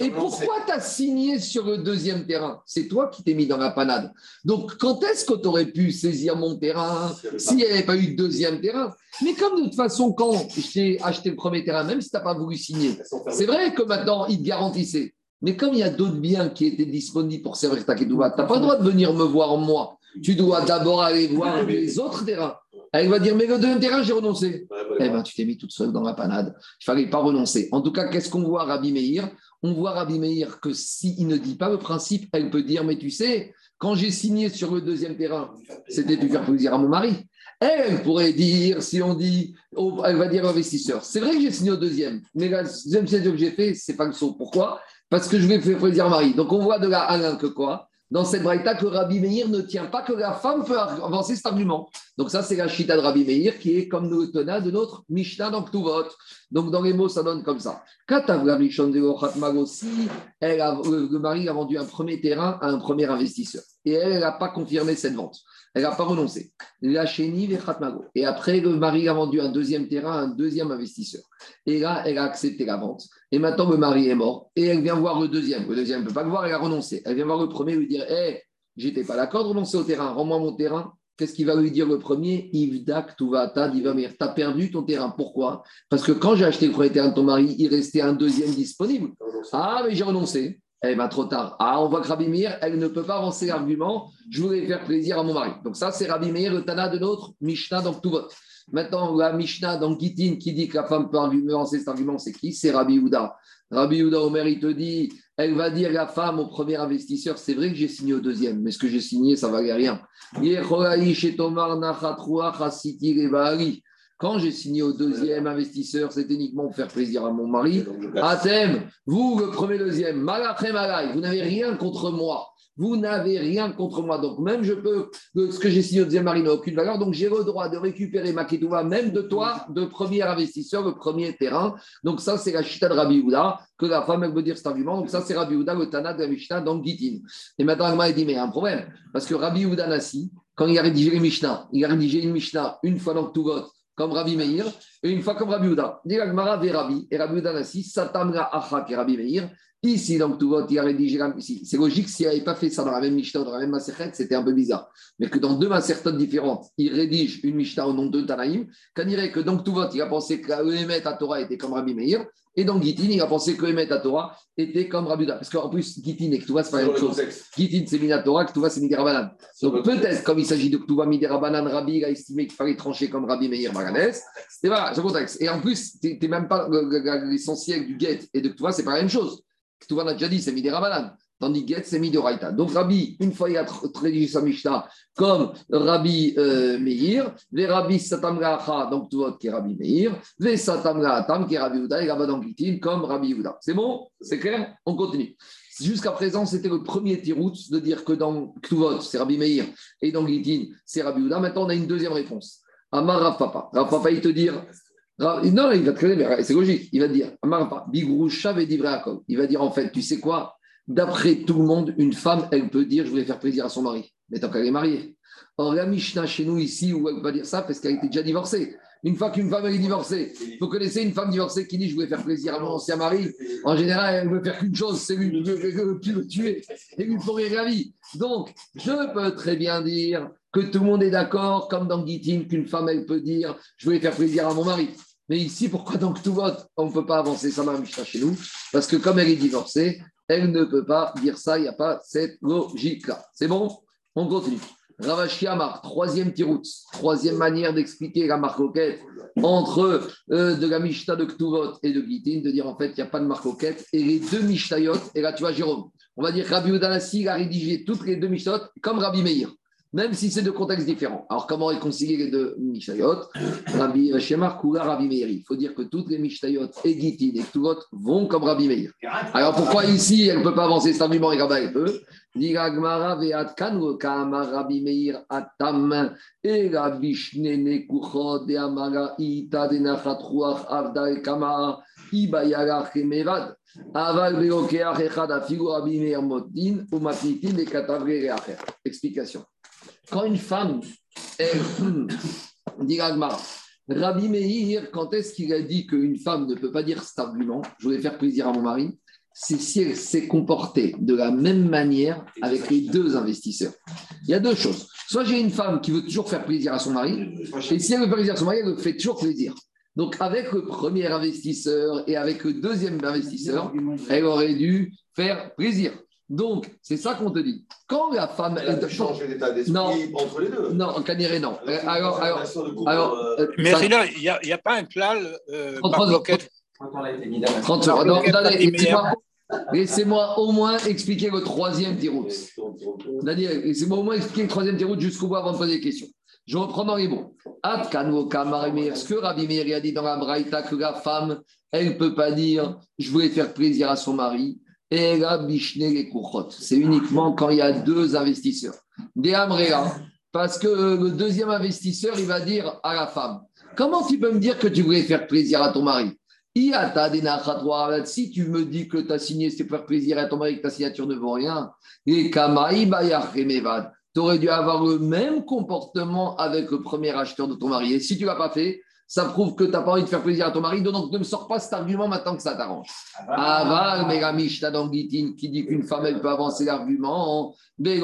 Et pourquoi tu as signé sur le deuxième terrain? C'est toi qui t'es mis dans la panade. Donc, quand est-ce que tu aurais pu saisir mon terrain s'il n'y avait pas eu de deuxième terrain? Mais comme de toute façon, quand j'ai acheté le premier terrain, même si tu n'as pas voulu signer, c'est vrai que maintenant, il te garantissait. Mais comme il y a d'autres biens qui étaient disponibles pour servir ta ketouva, tu n'as pas le droit de venir me voir moi. Tu dois d'abord aller voir les autres terrains. Elle va dire, mais le deuxième terrain, j'ai renoncé. Eh bien, tu t'es mis toute seule dans la panade. Il fallait pas renoncer. En tout cas, qu'est-ce qu'on voit Rabbi Meir? On voit Rabbi Meir que s'il ne dit pas le principe, elle peut dire, mais tu sais, quand j'ai signé sur le deuxième terrain, c'était de faire plaisir à mon mari. Elle pourrait dire, si on dit, elle va dire à l'investisseur, c'est vrai que j'ai signé au deuxième, mais la deuxième signature que j'ai fait, c'est pas le saut. Pourquoi? Parce que je vais faire plaisir à mon mari. Donc on voit de là Alain que quoi? Dans cette braïta que Rabbi Meir ne tient pas que la femme peut avancer cet argument. Donc ça, c'est la chita de Rabbi Meir qui est comme le tenant de notre Mishnah dans Ktuvot. Donc dans les mots, ça donne comme ça. Elle a- le le mari a vendu un premier terrain à un premier investisseur. Et elle n'a pas confirmé cette vente. Elle n'a pas renoncé. La chéni Vechatmago. Et après, le mari a vendu un deuxième terrain à un deuxième investisseur. Et là, elle a accepté la vente. Et maintenant, le mari est mort. Et elle vient voir le deuxième. Le deuxième ne peut pas le voir, elle a renoncé. Elle vient voir le premier et lui dire Hé, j'étais pas d'accord de renoncer au terrain, rends-moi mon terrain. qu'est-ce qu'il va lui dire le premier? Ivdak Tuvata Divamir. Tu as perdu ton terrain. Pourquoi? Parce que quand j'ai acheté le premier terrain de ton mari, il restait un deuxième disponible. Ah, mais j'ai renoncé. Eh bien, trop tard. Ah, on voit que Rabbi Meir, elle ne peut pas avancer l'argument. Je voulais faire plaisir à mon mari. Donc, ça, c'est Rabbi Meir, le Tana de notre Mishnah dans tout vote. Maintenant, la Mishnah dans Gitin qui dit que la femme peut avancer cet argument, c'est qui? C'est Rabbi Houda. Rabbi Houda Omer, il te dit, elle va dire la femme au premier investisseur, c'est vrai que j'ai signé au deuxième, mais ce que j'ai signé, ça ne valait rien. Quand j'ai signé au deuxième investisseur, c'était uniquement pour faire plaisir à mon mari. Athème, vous, le premier, deuxième, malachem malay, vous n'avez rien contre moi. Vous n'avez rien contre moi. Donc, même je peux, ce que j'ai signé au deuxième mari n'a aucune valeur. Donc, j'ai le droit de récupérer ma ketouva, même de toi, de premier investisseur, le premier terrain. Donc, ça, c'est la chita de Rabbi Houda, que la femme, elle veut dire cet argument. Donc, ça, c'est Rabbi Houda, le Tana de la Mishnah dans Gitin. Et maintenant, elle dit, mais il y a un problème. Parce que Rabbi Houda Nassi, quand il a rédigé les Mishnah, il a rédigé une Mishnah une fois dans tout vote, comme Rabbi Meir, et une fois comme Rabbi Houda. Dit ve Rabbi, et Rabbi Houda Nassi, Satamra Acha, qui est Rabbi Meir. Ici, donc, tout vote, il a rédigé ici. C'est logique, s'il n'avait pas fait ça dans la même Mishnah, dans la même Masechet, c'était un peu bizarre. Mais que dans deux Masertot différentes, il rédige une Mishnah au nom de Tanaïm, qu'on dirait que donc tout vote, il a pensé que Emet à Torah était comme Rabbi Meir, et dans Gitin, il a pensé que Emet à Torah était comme Rabbi. Parce qu'en plus, Gitin et Ktuva, c'est pas la même chose. Gitin, c'est Minatora, Ktuva, c'est Midirabanan. Donc peut-être, comme il s'agit de Ktuva Midirabanan, Rabbi a estimé qu'il fallait trancher comme Rabbi Meir Maganès. Et voilà, c'est le contexte. Et en plus, tu même pas l'essentiel du Get et de Ktuva, c'est pas la même chose. Ktuva, on a déjà dit, c'est Midirabanan. Tandis que Get, c'est Midoraita. Donc Rabbi, une fois il a rédigé sa Mishnah comme Rabbi euh, Meir, les Rabbi Satamra donc tout qui est Rabbi Meir, les Satamra Atam qui est Rabbi Uda, et Gitin comme Rabbi Uda. C'est bon? C'est clair? On continue. Jusqu'à présent, c'était le premier tirout de dire que dans Ktuvot, c'est Rabbi Meir, et dans Gitin, c'est Rabbi Uda. Maintenant, on a une deuxième réponse. Amar Rav Papa. Rav Papa, il te dire. Non, il va te créer, mais c'est logique. Il va te dire Amar Papa, Bigrusha Vedivreakov. Il va dire en fait, tu sais quoi? D'après tout le monde, une femme, elle peut dire Je voulais faire plaisir à son mari. Mais tant qu'elle est mariée. Or, la Mishnah chez nous ici, où elle va dire ça parce qu'elle était déjà divorcée. Une fois qu'une femme est divorcée, vous connaissez une femme divorcée qui dit Je voulais faire plaisir à mon ancien mari. En général, elle ne veut faire qu'une chose c'est lui, le tuer et lui pourrir la vie. Donc, je peux très bien dire que tout le monde est d'accord, comme dans Gitin, qu'une femme, elle peut dire Je voulais faire plaisir à mon mari. Mais ici, pourquoi donc tout vote? On ne peut pas avancer ça, ma Mishnah chez nous Parce que comme elle est divorcée, elle ne peut pas dire ça, il n'y a pas cette logique-là. C'est bon? On continue. Ravashi Amar, troisième tirout, troisième manière d'expliquer la marcoquette entre euh, de la Mishnah de Ktuvot et de Gitin, de dire en fait il n'y a pas de marcoquette, et les deux Mishnayot, et là tu vois Jérôme, on va dire que Rabbi Udanassi a rédigé toutes les deux Mishnayot comme Rabbi Meir même si c'est deux contextes différents. Alors, comment réconcilier les deux Mishnayot Rabbi Shemar Kula Rabbi Meir. Il faut dire que toutes les Mishnayot et Gitin et Ktuvot vont comme Rabbi Meir. Alors, pourquoi ici, elle ne peut pas avancer cet argument et là-bas, elle peut Rabbi Meir atam et Rabbi Shnene kuchod de amara ita de nachat ruach avda e kama ibayarach mevad. Aval beokeach echad afigu Rabbi Meir motin ou matnitin de katavre reacher. Explication. Quand une femme, elle, dit Rabbi Meir, quand est-ce qu'il a dit qu'une femme ne peut pas dire cet argument, je voulais faire plaisir à mon mari, c'est si elle s'est comportée de la même manière avec les deux investisseurs. Il y a deux choses. Soit j'ai une femme qui veut toujours faire plaisir à son mari, et si elle veut faire plaisir à son mari, elle fait toujours plaisir. Donc avec le premier investisseur et avec le deuxième investisseur, elle aurait dû faire plaisir. Donc, c'est ça qu'on te dit. Quand la femme. Elle a changé d'état d'esprit entre les deux. Non, en Caniré, non. Euh, Alors, alors, alors, euh, euh, Mais là, il n'y a, il y a pas un klal euh, 30 par secondes. coquette. Quand on l'a été mis dans la- 30 secondes. Non, Marcoquette, attendez, Rabbi laissez-moi- au moins expliquer le troisième tirout. Daniel, laissez-moi au moins expliquer le troisième tirout jusqu'au bout avant de poser des questions. Je reprends dans les mots. Ce que Rabbi Meir a dit dans la Braïta, que la femme, elle ne peut pas dire je voulais faire plaisir à son mari. C'est uniquement quand il y a deux investisseurs. Parce que le deuxième investisseur, il va dire à la femme Comment tu peux me dire que tu voulais faire plaisir à ton mari? Si tu me dis que tu as signé, c'est pour faire plaisir à ton mari, que ta signature ne vaut rien. Et. Tu aurais dû avoir le même comportement avec le premier acheteur de ton mari. Et si tu ne l'as pas fait, ça prouve que tu n'as pas envie de faire plaisir à ton mari, donc ne me sors pas cet argument maintenant que ça t'arrange. Aval, mais la Mishnah dans Gitin qui dit qu'une femme, elle peut avancer l'argument. Elle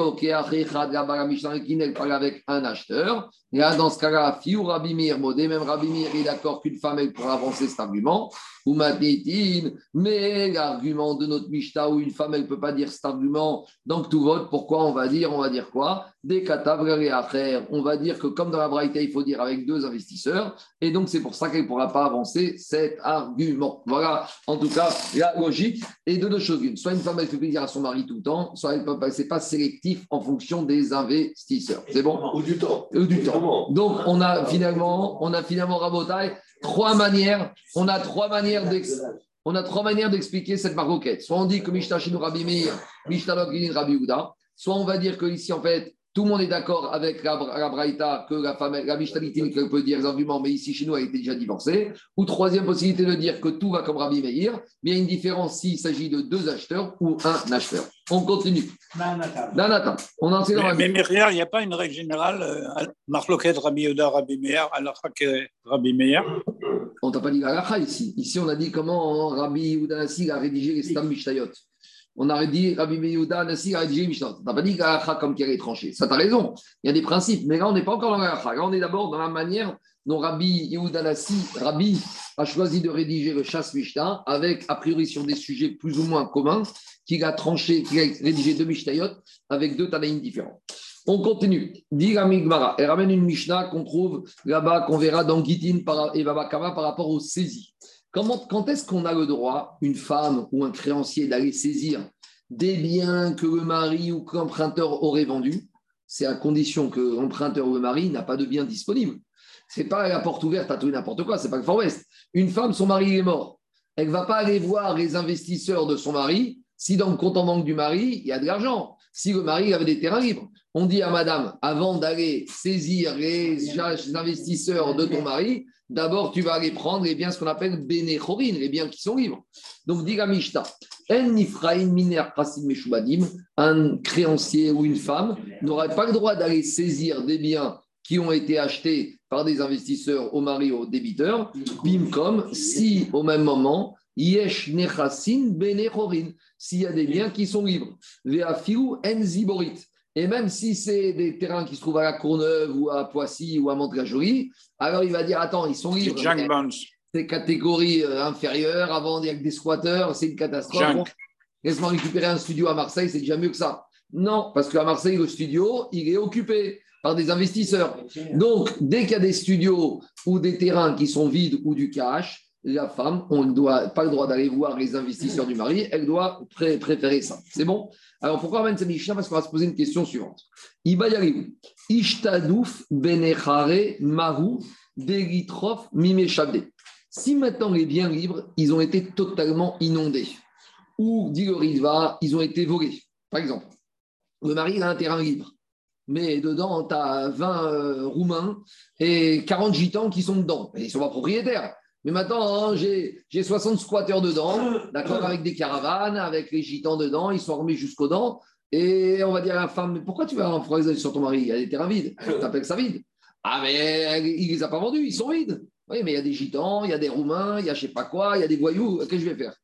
parle avec un acheteur. Et là, dans ce cas-là, Fiou Rabbi Meir, même Rabbi Meir est d'accord qu'une femme, elle pourra avancer cet argument. Ou mais l'argument de notre Mishnah où une femme, elle ne peut pas dire cet argument, donc tout vote, pourquoi on va dire On va dire quoi? Des frère On va dire que comme dans la Braïta, il faut dire avec deux investisseurs. Et donc, c'est pour ça qu'elle ne pourra pas avancer cet argument. Voilà, en tout cas, la logique est de deux choses. Soit une femme, elle fait plaisir à son mari tout le temps, soit elle peut pas, c'est pas sélectif en fonction des investisseurs. C'est bon? Ou du temps. Ou du temps. Donc, on a finalement, on a finalement raboté trois manières. On a trois manières d'expliquer cette maroquette. Soit on dit que Mishnah Shinu Rabbi Meir, Mishnah Rabbi. Soit on va dire que ici, en fait, tout le monde est d'accord avec la, Braïta que la femme, la qu'elle peut dire les arguments, mais ici chez nous, elle était déjà divorcée. Ou troisième possibilité de dire que tout va comme Rabbi Meir, mais il y a une différence s'il s'agit de deux acheteurs ou un acheteur. On continue. Danata. On en sait dans mais, mais, mais il n'y a pas une règle générale, euh, Marloquet, Rabbi Yoda, Rabbi Meir, alors que Rabbi Meir On t'a pas dit la ici. Ici, on a dit comment Rabbi Yoda a rédigé les Stam Mishtayot. On aurait dit Rabbi Meyouda, Nassi, a dit Mishnah. Tu n'as pas dit qu'Alacha comme qui est tranché. Ça, tu as raison. Il y a des principes. Mais là, on n'est pas encore dans l'Alacha. Là, on est d'abord dans la manière dont Rabbi Yehuda Nassi, Rabbi, a choisi de rédiger le chasse Mishnah avec, a priori, sur des sujets plus ou moins communs, qu'il a tranché, qu'il a rédigé deux Mishnayot avec deux Tanaïm différents. On continue. Dit Migmara. Elle ramène une Mishnah qu'on trouve là-bas, qu'on verra dans Gitin et Baba Kama par rapport aux saisies quand est-ce qu'on a le droit, une femme ou un créancier, d'aller saisir des biens que le mari ou que l'emprunteur aurait vendus? C'est à condition que l'emprunteur ou le mari n'a pas de biens disponibles. Ce n'est pas la porte ouverte à tout et n'importe quoi, c'est pas le Far West. Une femme, son mari est mort. Elle ne va pas aller voir les investisseurs de son mari si dans le compte en banque du mari, il y a de l'argent. Si le mari avait des terrains libres. On dit à madame, avant d'aller saisir les investisseurs de ton mari, D'abord, tu vas aller prendre les biens, ce qu'on appelle bénéchorin, les biens qui sont libres. Donc, dit la un créancier ou une femme n'aurait pas le droit d'aller saisir des biens qui ont été achetés par des investisseurs au mari ou au débiteur, bim comme si au même moment, yesh nechasin benechorin, s'il y a des biens qui sont libres, veafiu en ziborit. Et même si c'est des terrains qui se trouvent à la Courneuve ou à Poissy ou à Montreux-la-Jolie, alors il va dire Attends, ils sont libres. C'est catégorie euh, inférieure. Avant, il y a que des squatteurs, c'est une catastrophe. Laisse-moi récupérer un studio à Marseille, c'est déjà mieux que ça. Non, parce qu'à Marseille, le studio, il est occupé par des investisseurs. Donc, dès qu'il y a des studios ou des terrains qui sont vides ou du cash, la femme, on ne doit pas le droit d'aller voir les investisseurs du mari, elle doit préférer ça. C'est bon? Alors pourquoi on amène cette Mishnah Parce qu'on va se poser une question suivante. Ishtadouf benechare mahu delitrof mimeshabde. Si maintenant les biens libres, ils ont été totalement inondés, ou dit le ils ont été volés. Par exemple, le mari a un terrain libre, mais dedans, tu as 20 euh, Roumains et 40 Gitans qui sont dedans. ils ne sont pas propriétaires. Mais maintenant, hein, j'ai 60 squatteurs dedans, d'accord, avec des caravanes, avec les gitans dedans, ils sont remis jusqu'aux dents. Et on va dire à la femme, mais pourquoi tu vas en froiser sur ton mari? Il y a des terrains vides. Tu appelles ça vide. Ah, mais il ne les a pas vendus, ils sont vides. Oui, mais il y a des gitans, il y a des roumains, il y a je ne sais pas quoi, il y a des voyous. Qu'est-ce que je vais faire?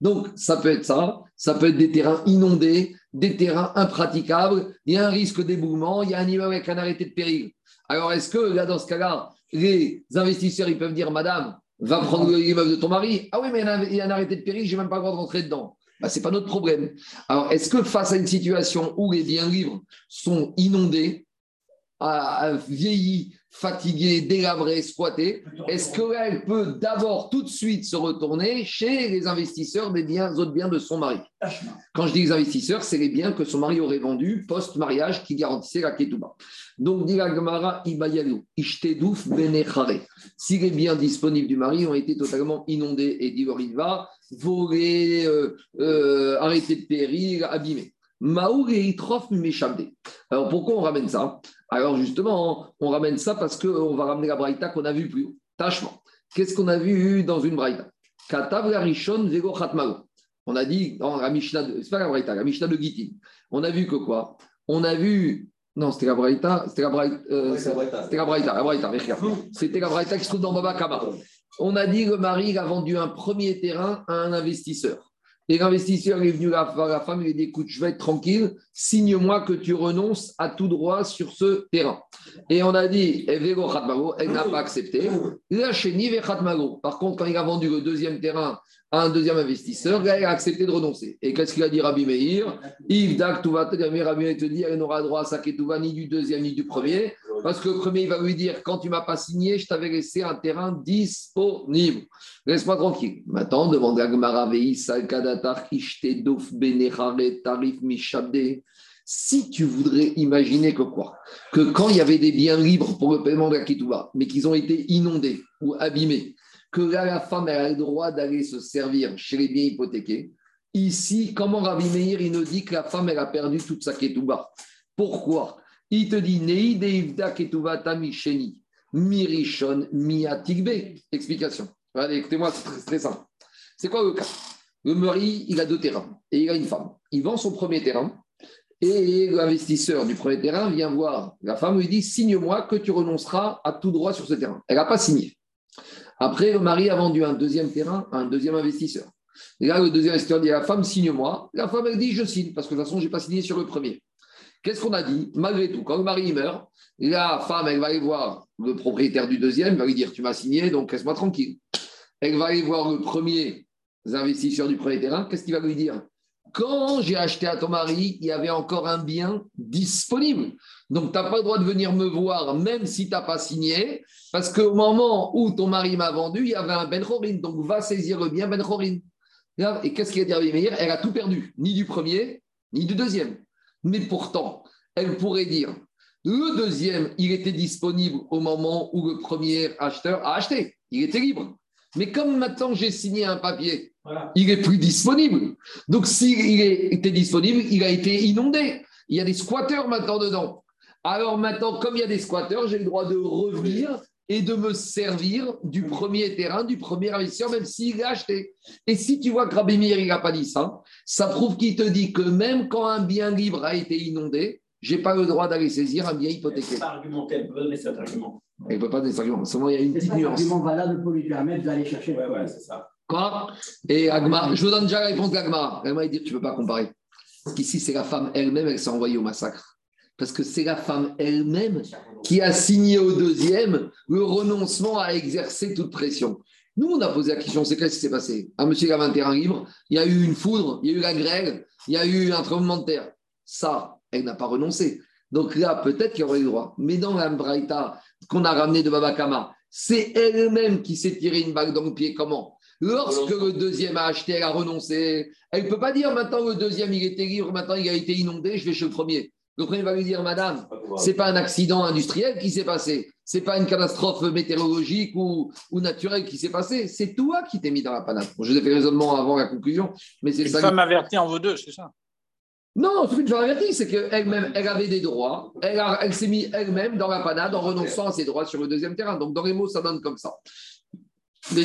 Donc, ça peut être ça. Ça peut être des terrains inondés, des terrains impraticables. Il y a un risque d'éboulement, il y a un immeuble avec un arrêté de péril. Alors, est-ce que là, dans ce cas-là, les investisseurs, ils peuvent dire, Madame, va prendre l'immeuble de ton mari. Ah oui, mais il y a un arrêté de péril, je n'ai même pas le droit de rentrer dedans. Bah, ce n'est pas notre problème. Alors, est-ce que face à une situation où les biens libres sont inondés, vieillis, fatigués, délabrés, squattés, est-ce qu'elle peut d'abord tout de suite se retourner chez les investisseurs des biens, autres biens de son mari? Quand je dis investisseurs, c'est les biens que son mari aurait vendus post-mariage qui garantissaient la ketouba. Donc, dit la Gemara, ishtedouf benechare. Si les biens disponibles du mari ont été totalement inondés et dit va volés, euh, euh, arrêtés de péril, abîmés. Alors pourquoi on ramène ça? Alors justement, on ramène ça parce qu'on va ramener la braïta qu'on a vue plus haut. Tâchement. Qu'est-ce qu'on a vu dans une braïta? On a dit dans la Mishnah, de, c'est pas la braïta, la Mishnah de Gitin. On a vu que quoi? On a vu Non, c'était la Braïta. C'était la Braïta. euh, Braïta. c'était la Braïta. La Braïta. C'était la Braïta qui se trouve dans Baba Kama. On a dit que le mari il a vendu un premier terrain à un investisseur. Et l'investisseur est venu la, la femme, il lui a dit écoute, je vais être tranquille, signe-moi que tu renonces à tout droit sur ce terrain. Et on a dit Khatmago, elle n'a pas accepté. Par contre, quand il a vendu le deuxième terrain à un deuxième investisseur, il a accepté de renoncer. Et qu'est-ce qu'il a dit Rabbi Meir? Yves Dak, Rabbi Meir te dit elle n'aura droit à sa ketouva ni du deuxième ni du premier. Parce que le premier, il va lui dire quand tu m'as pas signé, je t'avais laissé un terrain disponible. Laisse-moi tranquille. Maintenant, demande Tarif. Si tu voudrais imaginer que quoi? Que quand il y avait des biens libres pour le paiement de la ketouva, mais qu'ils ont été inondés ou abîmés, que là, la femme a le droit d'aller se servir chez les biens hypothéqués. Ici, comment Rabbi Meir, il nous dit que la femme, elle a perdu toute sa ketouba Pourquoi? Il te dit, Nei deivda ketuvata misheni, mirishon miatigbe. Explication. Allez, écoutez-moi, c'est très, simple. C'est quoi le cas? Le mari, il a deux terrains et il a une femme. Il vend son premier terrain et l'investisseur du premier terrain vient voir la femme, lui dit, signe-moi que tu renonceras à tout droit sur ce terrain. Elle n'a pas signé. Après, le mari a vendu un deuxième terrain à un deuxième investisseur. Et là, le deuxième investisseur dit à la femme, signe-moi. La femme, elle dit, je signe, parce que de toute façon, je n'ai pas signé sur le premier. Qu'est-ce qu'on a dit Malgré tout, quand le mari meurt, la femme, elle va aller voir le propriétaire du deuxième, elle va lui dire, tu m'as signé, donc laisse-moi tranquille. Elle va aller voir le premier investisseur du premier terrain. Qu'est-ce qu'il va lui dire Quand j'ai acheté à ton mari, il y avait encore un bien disponible. Donc, tu n'as pas le droit de venir me voir, même si tu n'as pas signé, parce qu'au moment où ton mari m'a vendu, il y avait un Ben Chorin. Donc, va saisir le bien Ben Chorin. Et qu'est-ce qu'il a dit à Elle a tout perdu, ni du premier, ni du deuxième. Mais pourtant, elle pourrait dire le deuxième, il était disponible au moment où le premier acheteur a acheté. Il était libre. Mais comme maintenant j'ai signé un papier, il est plus disponible. Donc, s'il était disponible, il a été inondé. Il y a des squatteurs maintenant dedans. Alors maintenant, comme il y a des squatteurs, j'ai le droit de revenir et de me servir du premier terrain, du premier investisseur, même s'il l'a acheté. Et si tu vois que Rabbi Meir, il n'a pas dit ça, ça prouve qu'il te dit que même quand un bien libre a été inondé, je n'ai pas le droit d'aller saisir un bien hypothéqué. pas argumenter, elle peut pas donner cet argument. Elle ne peut pas donner cet argument. Seulement, il y a une C'est petite pas un nuance. argument valable pour lui permettre d'aller chercher. Ouais, ouais, c'est ça. Quoi? Et Agma, je vous donne déjà la réponse d'Agma. Agma, il dit tu ne peux pas comparer. Parce qu'ici, c'est la femme elle-même, elle s'est envoyée au massacre. Parce que c'est la femme elle-même qui a signé au deuxième le renoncement à exercer toute pression. Nous, on a posé la question, c'est qu'est-ce qui s'est passé? Un monsieur qui un terrain libre, il y a eu une foudre, il y a eu la grêle, il y a eu un tremblement de terre. Ça, elle n'a pas renoncé. Donc là, peut-être qu'il y aurait eu droit. Mais dans la Braïta qu'on a ramené de Babakama, c'est elle-même qui s'est tiré une balle dans le pied. Comment? Lorsque le deuxième a acheté, elle a renoncé. Elle ne peut pas dire maintenant le deuxième, il était libre, maintenant il a été inondé, je vais chez le premier. Le premier va lui dire, madame, c'est pas un accident industriel qui s'est passé, c'est pas une catastrophe météorologique ou, ou naturelle qui s'est passée, c'est toi qui t'es mis dans la panade. Bon, je vous ai fait le raisonnement avant la conclusion, mais c'est Une ça. femme avertie en vaut deux, c'est ça? Non, une chose avertie, c'est qu'elle-même, elle avait des droits, elle, a- elle s'est mise elle-même dans la panade en renonçant à ses droits sur le deuxième terrain. Donc dans les mots, ça donne comme ça. Si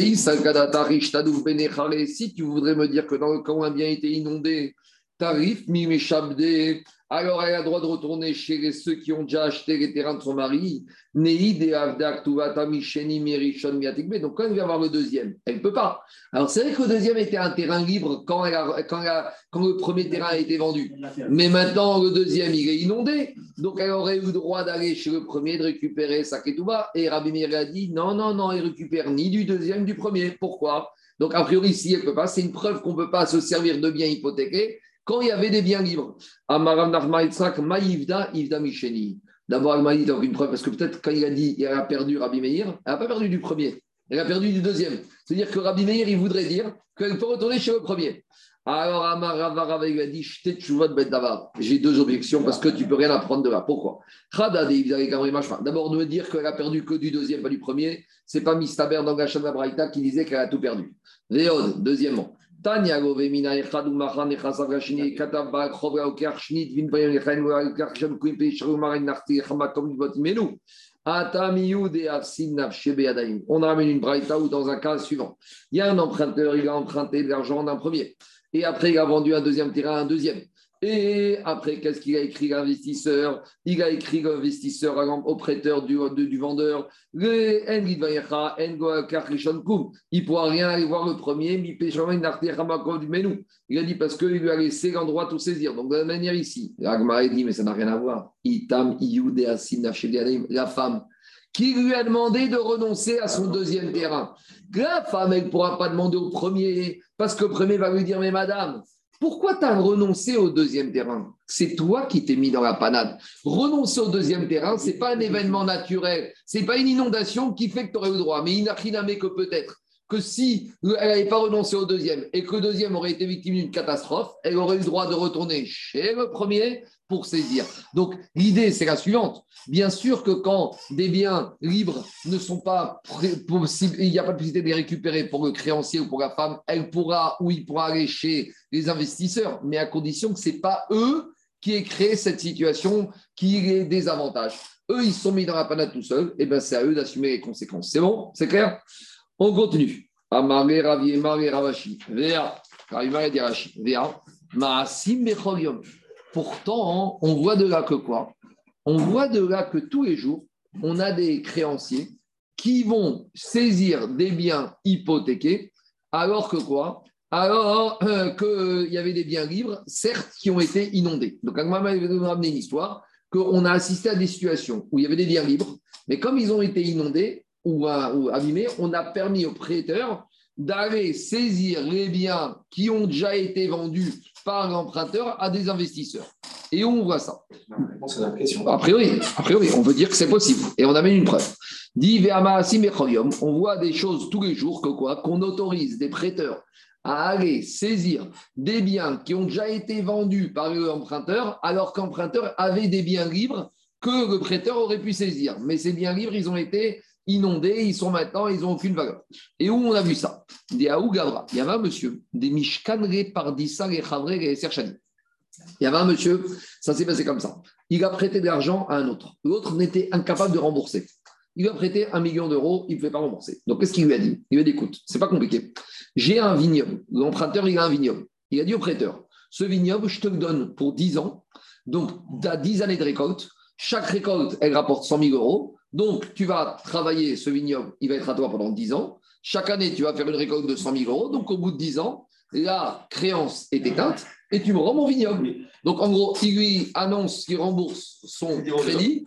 tu voudrais me dire que dans où un bien était inondé, tarif mi Shabde, alors elle a le droit de retourner chez ceux qui ont déjà acheté les terrains de son mari. Donc quand elle vient voir le deuxième, elle ne peut pas. Alors c'est vrai que le deuxième était un terrain libre quand, elle a- quand, elle le premier terrain a été vendu. Mais maintenant, le deuxième, il est inondé. Donc, elle aurait eu le droit d'aller chez le premier, de récupérer sa ketouba. Et Rabbi Meir a dit non, non, non, il récupère ni du deuxième, ni du premier. Pourquoi? Donc, a priori, si elle ne peut pas, c'est une preuve qu'on ne peut pas se servir de biens hypothéqués quand il y avait des biens libres. Amaram Nachma Yitzhak, Maïvda, Ivda Misheni. D'abord, elle m'a dit donc une preuve, parce que peut-être quand il a dit il a perdu Rabbi Meir, elle n'a pas perdu du premier, elle a perdu du deuxième. C'est-à-dire que Rabbi Meir, il voudrait dire qu'elle peut retourner chez le premier. Alors, Amar Rava Rava, il a dit. J'ai deux objections parce que tu peux rien apprendre de là. Pourquoi? D'abord, me dire qu'elle a perdu que du deuxième, pas du premier. C'est pas Mistaber dans Braïta qui disait qu'elle a tout perdu. Léon, deuxièmement. Tanya Govemina Echad Umachan Echasav Gashini Katav Ba Chovra Oker Shnit Vin Payam Echain Kuim Pe Shru Marin Narti Chamatom Nivot Menu. Atamiyu de Afsin Nafshe Beadaim. On ramène une braïta ou dans un cas suivant. Il y a un emprunteur, il a emprunté de l'argent d'un premier. Et après, il a vendu un deuxième terrain à un deuxième. Et après, qu'est-ce qu'il a écrit l'investisseur? Il a écrit l'investisseur au prêteur du, du vendeur. Il ne pourra rien aller voir le premier. Il a dit parce qu'il lui a laissé l'endroit tout saisir. Donc, de la manière ici, a dit, mais ça n'a rien à voir. La femme qui lui a demandé de renoncer à son deuxième terrain. La femme, elle ne pourra pas demander au premier, parce que le premier va lui dire, mais madame, pourquoi tu as renoncé au deuxième terrain? C'est toi qui t'es mis dans la panade. Renoncer au deuxième terrain, ce n'est pas un événement naturel, ce n'est pas une inondation qui fait que tu aurais le droit, mais rien que peut-être que si elle n'avait pas renoncé au deuxième et que le deuxième aurait été victime d'une catastrophe, elle aurait eu le droit de retourner chez le premier pour saisir. Donc l'idée, c'est la suivante. Bien sûr que quand des biens libres ne sont pas possibles, il n'y a pas de possibilité de les récupérer pour le créancier ou pour la femme, elle pourra ou il pourra aller chez les investisseurs, mais à condition que ce n'est pas eux qui aient créé cette situation qui les désavantage. Eux, ils sont mis dans la panade tout seuls, et bien c'est à eux d'assumer les conséquences. C'est bon? C'est clair? On continue. Ravi. Vea. Vea. Maasim Pourtant, on voit de là que quoi? On voit de là que tous les jours, on a des créanciers qui vont saisir des biens hypothéqués, alors que quoi? Alors euh, qu'il y avait des biens libres, certes, qui ont été inondés. Donc, va nous ramener une histoire qu'on a assisté à des situations où il y avait des biens libres, mais comme ils ont été inondés ou, ou abîmés, on a permis aux prêteurs d'aller saisir les biens qui ont déjà été vendus par l'emprunteur à des investisseurs. Et où on voit ça a priori, a priori, on peut dire que c'est possible. Et on amène une preuve. On voit des choses tous les jours que quoi Qu'on autorise des prêteurs à aller saisir des biens qui ont déjà été vendus par l'emprunteur, alors qu'emprunteur avait des biens libres que le prêteur aurait pu saisir. Mais ces biens libres, ils ont été inondés, ils sont maintenant, ils n'ont aucune valeur. Et où on a vu ça? Des Gavra. Il y avait un monsieur, des Mishkanre Pardissa, les Chavre et Serchani. Il y avait un monsieur, ça s'est passé comme ça. Il a prêté de l'argent à un autre. L'autre n'était incapable de rembourser. Il a prêté un million d'euros, il ne pouvait pas rembourser. Donc, qu'est-ce qu'il lui a dit? Il lui a dit écoute, c'est pas compliqué. J'ai un vignoble. L'emprunteur, il a un vignoble. Il a dit au prêteur ce vignoble, je te le donne pour 10 ans. Donc, tu as 10 années de récolte. Chaque récolte, elle rapporte 100 000 euros. Donc, tu vas travailler ce vignoble, il va être à toi pendant 10 ans. Chaque année, tu vas faire une récolte de 100 000 euros. Donc, au bout de 10 ans, la créance est éteinte et tu me rends mon vignoble. Donc, en gros, il lui annonce qu'il rembourse son crédit.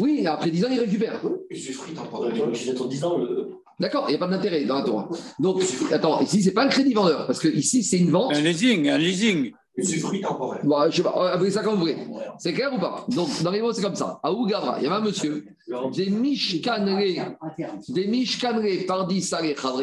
Oui, après 10 ans, il récupère. D'accord, il n'y a pas d'intérêt dans la Torah. Donc, attends, ici, ce n'est pas le crédit vendeur, parce que ici, c'est une vente. Un leasing, un leasing. Temporaire. Bon, je appelez ça. C'est clair ou pas? Donc, dans les mots, c'est comme ça. À Ougavra, il y avait un monsieur, des Mishkanre, des Mishkanre Pardissare Khadre.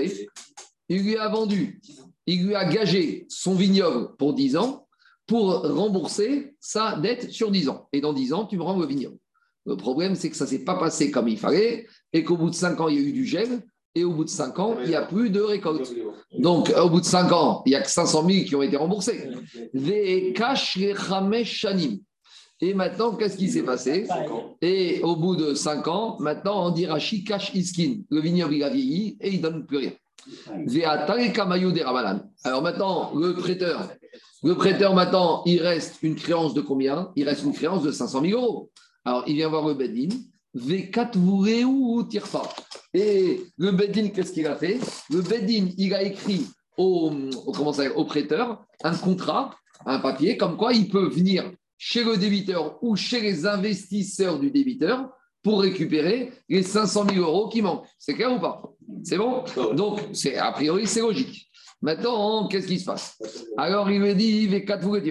Il lui a vendu, il lui a gagé son vignoble pour 10 ans pour rembourser sa dette sur 10 ans. Et dans 10 ans, tu me rends le vignoble. Le problème, c'est que ça ne s'est pas passé comme il fallait et qu'au bout de 5 ans, il y a eu du gel et au bout de 5 ans, il n'y a plus de récolte. Donc, au bout de 5 ans, il n'y a que 500 000 qui ont été remboursés. Et maintenant, qu'est-ce qui s'est passé Et au bout de 5 ans, maintenant, on dit Rashi cash iskin. Le vignoble, il a vieilli et il ne donne plus rien. Alors maintenant, le prêteur, le prêteur, maintenant, il reste une créance de combien? Il reste une créance de 500 000 euros. Alors, il vient voir le Bedin. V4 ou pas. Et le Bedin, qu'est-ce qu'il a fait? Le Bedin, il a écrit au, comment ça, au prêteur un contrat, un papier, comme quoi il peut venir chez le débiteur ou chez les investisseurs du débiteur pour récupérer les 500 000 euros qui manquent. C'est clair ou pas? C'est bon? Donc, c'est, a priori, c'est logique. Maintenant, qu'est-ce qui se passe? Alors, il me dit,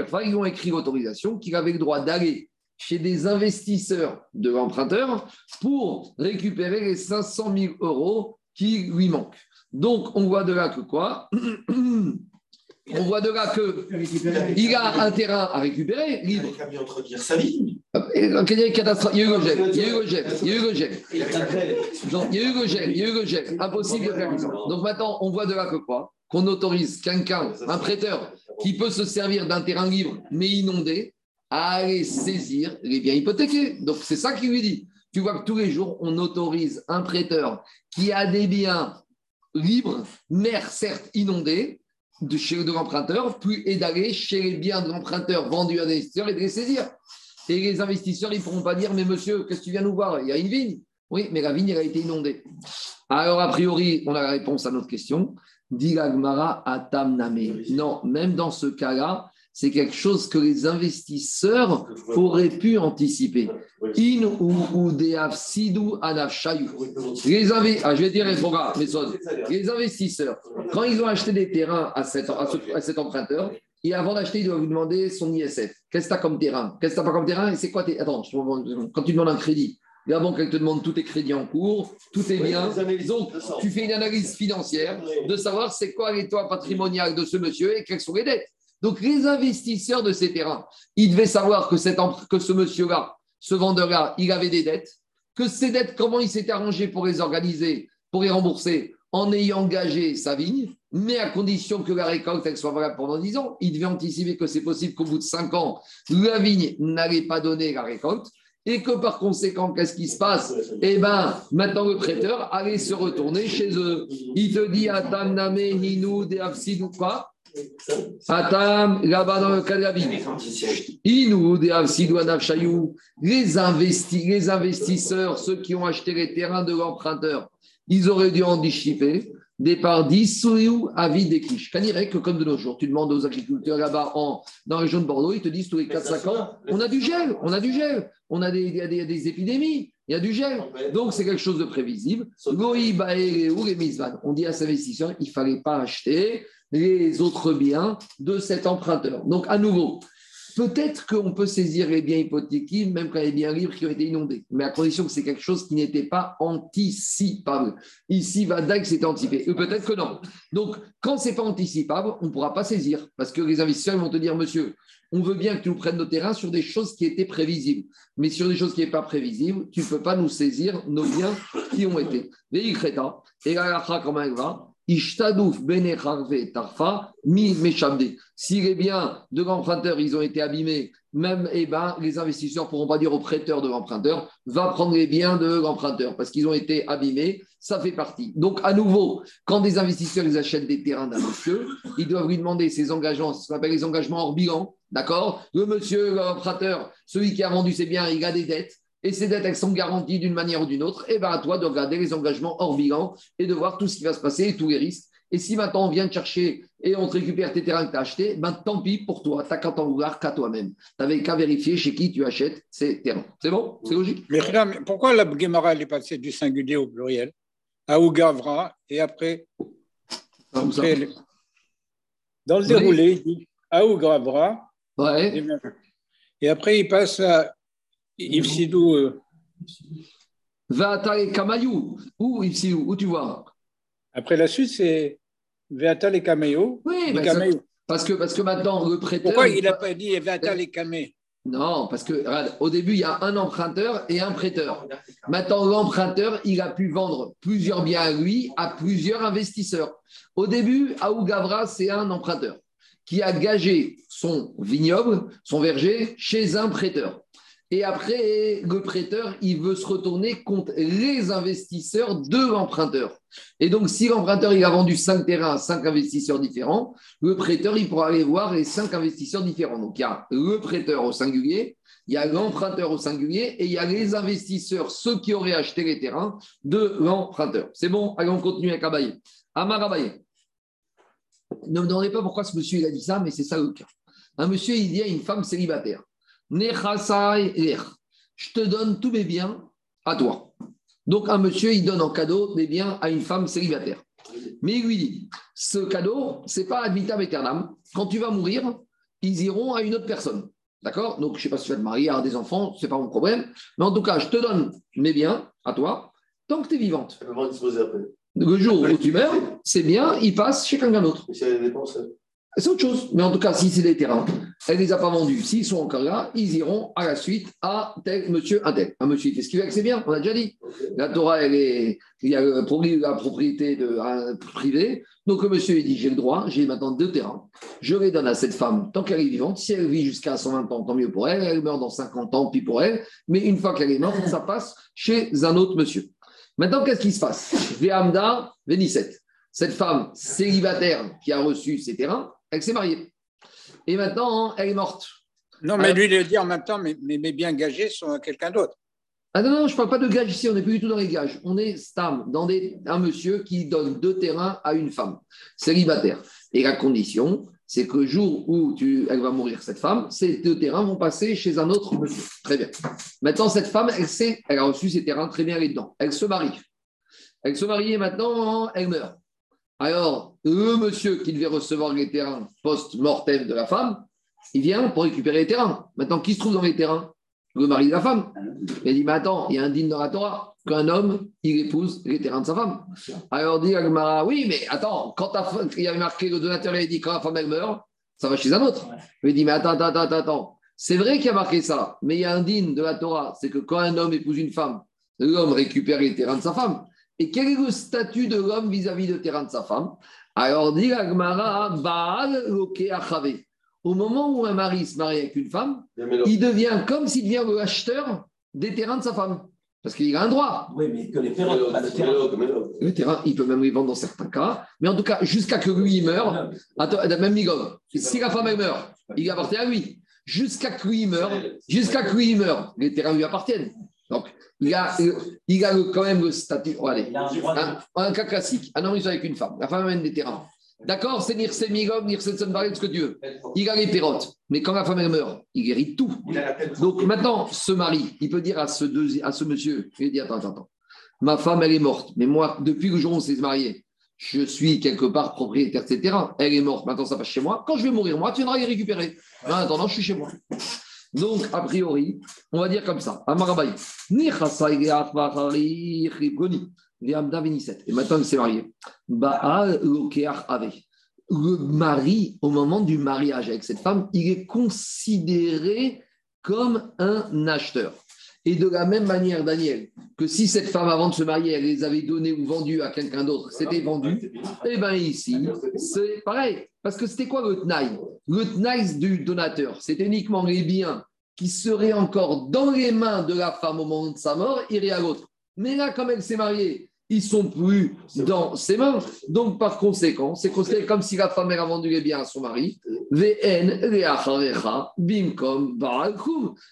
enfin, ils ont écrit l'autorisation qu'il avait le droit d'aller chez des investisseurs de l'emprunteur pour récupérer les 500 000 euros qui lui manquent. Donc, on voit de là que quoi On voit de là que il a un terrain à récupérer libre. Il a entretenir sa vie. Il y a eu le gel, il y a eu le gel, il y a eu le gel. il y a eu le gel, il y a eu le gel. Impossible de faire ça. Donc maintenant, on voit de là que quoi Qu'on autorise quelqu'un, un prêteur, qui peut se servir d'un terrain libre mais inondé, à aller saisir les biens hypothéqués. Donc c'est ça qu'il lui dit. Tu vois que tous les jours, on autorise un prêteur qui a des biens libres, mer certes inondés, de chez de l'emprunteur plus, et d'aller chez les biens de l'emprunteur vendus à l'investisseur et de les saisir. Et les investisseurs, ils ne pourront pas dire Mais monsieur, qu'est-ce que tu viens nous voir? Il y a une vigne. Oui, mais la vigne, elle a été inondée. Alors, a priori, on a la réponse à notre question. Dit l'Agmara Atam Name. Non, même dans ce cas-là, c'est quelque chose que les investisseurs auraient pu anticiper. In ou sidou. Les ah, je vais dire les programmes, les investisseurs, quand ils ont acheté des terrains à cet, à ce- à cet emprunteur, et avant d'acheter, ils doivent vous demander son ISF. Qu'est-ce que tu as comme terrain? Qu'est-ce que tu pas comme terrain? Et c'est quoi tes... Attends, quand tu demandes un crédit, la banque, elle te demande tous tes crédits en cours, tout est bien. Donc, tu fais une analyse financière de savoir c'est quoi l'état patrimonial de ce monsieur et quelles sont les dettes. Donc, les investisseurs de ces terrains, ils devaient savoir que, ce monsieur-là, ce vendeur-là, il avait des dettes, que ces dettes, comment il s'était arrangé pour les organiser, pour les rembourser, en ayant engagé sa vigne, mais à condition que la récolte soit valable pendant 10 ans. Il devait anticiper que c'est possible qu'au bout de 5 ans, la vigne n'allait pas donner la récolte et que par conséquent, qu'est-ce qui se passe? Eh bien, maintenant le prêteur allait se retourner chez eux. Il te dit Atam Name Hinu de Afsid ou quoi Atam, là-bas dans le cas de la les, investi- les investisseurs, ceux qui ont acheté les terrains de l'emprunteur, ils auraient dû anticiper des parts d'Issou, avis des quiches. Qu'on dirait que comme de nos jours, tu demandes aux agriculteurs là-bas en, dans la région de Bordeaux, ils te disent tous les 4-5 ans, on a du gel, on a du gel, on a des, il y a des, des épidémies, il y a du gel. Donc c'est quelque chose de prévisible. Ou. On dit à ces investisseurs, il ne fallait pas acheter les autres biens de cet emprunteur. Donc à nouveau, Peut-être qu'on peut saisir les biens hypothétiques, même quand des biens libres qui ont été inondés, mais à condition que c'est quelque chose qui n'était pas anticipable. Ici, Vadaï, c'était anticipé. Ou peut-être que non. Donc, quand c'est pas anticipable, on ne pourra pas saisir. Parce que les investisseurs vont te dire, monsieur, on veut bien que tu nous prennes nos terrains sur des choses qui étaient prévisibles. Mais sur des choses qui n'étaient pas prévisibles, tu ne peux pas nous saisir nos biens qui ont été. Veillkreta, et la comment elle va? Mi. Si les biens de l'emprunteur ils ont été abîmés, même eh ben, les investisseurs ne pourront pas dire au prêteur de l'emprunteur va prendre les biens de l'emprunteur parce qu'ils ont été abîmés, ça fait partie. Donc à nouveau, quand des investisseurs achètent des terrains d'un monsieur, ils doivent lui demander ses engagements, ce qu'on appelle les engagements hors bilan, d'accord? Le monsieur, l'emprunteur, celui qui a vendu ses biens, il a des dettes et ces dettes, elles sont garanties d'une manière ou d'une autre, et bien à toi de regarder les engagements hors bilan et de voir tout ce qui va se passer et tous les risques. Et si maintenant on vient te chercher et on te récupère tes terrains que tu as achetés, ben tant pis pour toi, tu n'as qu'à t'en vouloir qu'à toi-même. Tu n'avais qu'à vérifier chez qui tu achètes ces terrains. C'est bon? C'est logique? Mais pourquoi la Gemara elle est passée du singulier au pluriel? Aougavra et après, dans le Oui. déroulé, il dit Aougavra Ouais. et après il passe à Ifsidou. euh, Va à Kamayou. Où, ici, où, tu vois Après la suite, c'est Veata les Kameo. Oui, ben ça- parce que, parce que maintenant, le prêteur. Pourquoi il n'a pas dit Veata les Kamé Non, parce que regarde, au début, il y a un emprunteur et un prêteur. Maintenant, l'emprunteur, il a pu vendre plusieurs biens à lui à plusieurs investisseurs. Au début, Aou Gavra, c'est un emprunteur qui a gagé son vignoble, son verger, chez un prêteur. Et après, le prêteur, il veut se retourner contre les investisseurs de l'emprunteur. Et donc, si l'emprunteur il a vendu cinq terrains à cinq investisseurs différents, le prêteur, il pourra aller voir les cinq investisseurs différents. Donc, il y a le prêteur au singulier, il y a l'emprunteur au singulier et il y a les investisseurs, ceux qui auraient acheté les terrains de l'emprunteur. C'est bon Allez, on continue avec Abaye. Amar Abaye. Ne me demandez pas pourquoi ce monsieur il a dit ça, mais c'est ça le cas. Un monsieur, il dit à une femme célibataire je te donne tous mes biens à toi. Donc, un monsieur, il donne en cadeau des biens à une femme célibataire. Mais il lui dit ce cadeau, c'est pas ad vitam aeternam. Quand tu vas mourir, ils iront à une autre personne. D'accord? Donc, je ne sais pas si tu vas te marier, avoir des enfants, ce n'est pas mon problème. Mais en tout cas, je te donne mes biens à toi tant que tu es vivante. Le jour où tu meurs, c'est bien, il passe chez quelqu'un d'autre. Si elle C'est autre chose. Mais en tout cas, si c'est des terrains, elle ne les a pas vendus. S'ils sont encore là, ils iront à la suite à tel monsieur, un tel. Un monsieur, il fait ce qu'il veut avec ses biens, on a déjà dit. La Torah, elle est, il y a pro- la propriété de, un privé. Donc monsieur, il dit j'ai le droit, j'ai maintenant deux terrains. Je les donne à cette femme tant qu'elle est vivante. Si elle vit jusqu'à 120 ans, tant mieux pour elle. Elle meurt dans 50 ans, puis pour elle. Mais une fois qu'elle est morte, ça passe chez un autre monsieur. Maintenant, qu'est-ce qui se passe? Vehamda, Vénisset. cette femme célibataire qui a reçu ses terrains, elle s'est mariée. Et maintenant, elle est morte. Non, mais Alors- lui, il a dit en même temps, mais, mais, mais bien gagé sur quelqu'un d'autre. Ah non, non, je ne parle pas de gage ici, on n'est plus du tout dans les gages. On est stam, dans des, un monsieur qui donne deux terrains à une femme, célibataire. Et la condition, c'est que le jour où tu, elle va mourir, cette femme, ces deux terrains vont passer chez un autre monsieur. Très bien. Maintenant, cette femme, elle sait, elle a reçu ses terrains, très bien, elle est dedans. Elle se marie. Elle se marie et maintenant, elle meurt. Alors, le monsieur qui devait recevoir les terrains post-mortem de la femme, il vient pour récupérer les terrains. Maintenant, qui se trouve dans les terrains? Le mari de la femme. Il dit, mais attends, il y a un digne dans la Torah qu'un homme, il épouse les terrains de sa femme. Alors dit Agmara, oui, mais attends, quand ta femme- il y avait marqué, le donateur, il a dit, quand la femme, elle meurt, ça va chez un autre. Il dit, mais attends, attends, attends, attends. C'est vrai qu'il y a marqué ça, mais il y a un digne de la Torah, c'est que quand un homme épouse une femme, l'homme récupère les terrains de sa femme. Et quel est le statut de l'homme vis-à-vis des terrains de sa femme? Alors dit Agmara, Baal loke achave. Au moment où un mari se marie avec une femme, il devient comme s'il devient le acheteur des terrains de sa femme. Parce qu'il a un droit. Oui, mais que les perrottes, pas de terrain. Le terrain, il peut même les vendre dans certains cas. Mais en tout cas, jusqu'à que lui il meure, attends, même Migog, si la femme elle meurt, il appartient à lui. Jusqu'à que lui il meure, jusqu'à que lui il meure, les terrains lui appartiennent. Donc, il a, il a quand même le statut. Oh, allez, un cas classique, un homme il est avec une femme, la femme amène des terrains. D'accord, c'est Nirse Migog, Nirse Sonbaret, ce que tu veux. Il a les pérottes. Mais quand la femme elle meurt, il guérit tout. Donc maintenant, ce mari, il peut dire à ce, deuxi- à ce monsieur, il dit, attends, attends, attends, ma femme, elle est morte, mais moi, depuis le jour où on s'est marié, je suis quelque part propriétaire de ces terrains, elle est morte, maintenant ça passe chez moi, quand je vais mourir, moi, tu viendras les récupérer. En attendant, je suis chez moi. Donc, a priori, on va dire comme ça, Amarabaï, et maintenant il s'est marié. Le mari, au moment du mariage avec cette femme, il est considéré comme un acheteur. Et de la même manière, Daniel, que si cette femme, avant de se marier, elle les avait donnés ou vendus à quelqu'un d'autre, c'était vendu, eh bien ici, c'est pareil. Parce que c'était quoi le tnaï? Le tnaï du donateur, c'était uniquement les biens qui seraient encore dans les mains de la femme au moment de sa mort, iraient à l'autre. Mais là, comme elle s'est mariée, ils sont plus dans ses mains. Donc, par conséquent, c'est considéré comme si la femme elle a vendu les biens à son mari. Bimkom.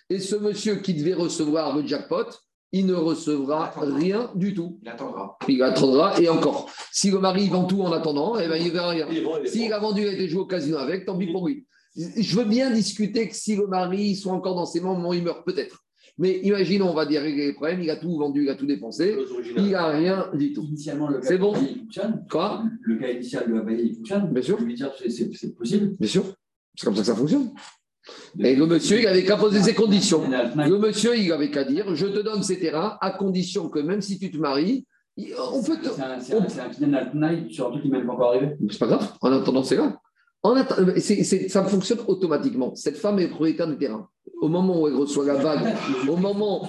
Et ce monsieur qui devait recevoir le jackpot, il ne recevra rien du tout. Il attendra. Il attendra et encore. Si le mari vend tout en attendant, eh ben, il ne verra rien. S'il a vendu, il a été joué au casino avec, tant pis pour lui. Je veux bien discuter que si le mari soit encore dans ses mains il meurt, peut-être. Mais imaginons, on va dire régler les problèmes, il a tout vendu, il a tout dépensé, il n'a rien du tout. Initialement, le cas C'est bon. de il fonctionne. Quoi Le cas initial de la il fonctionne. Bien sûr. Je veux dire, c'est- possible. Bien sûr. C'est comme ça que ça fonctionne. Et le monsieur, il avait qu'à poser ses conditions. Le monsieur, il avait qu'à dire je te donne ces terrains à condition que même si tu te maries, on peut te. C'est un- c'est un un sur un truc qui n'est même pas encore arrivé. C'est pas grave, en attendant, c'est là. C'est- ça fonctionne automatiquement. Cette femme est propriétaire du terrain. Au moment où elle reçoit la bague, au moment,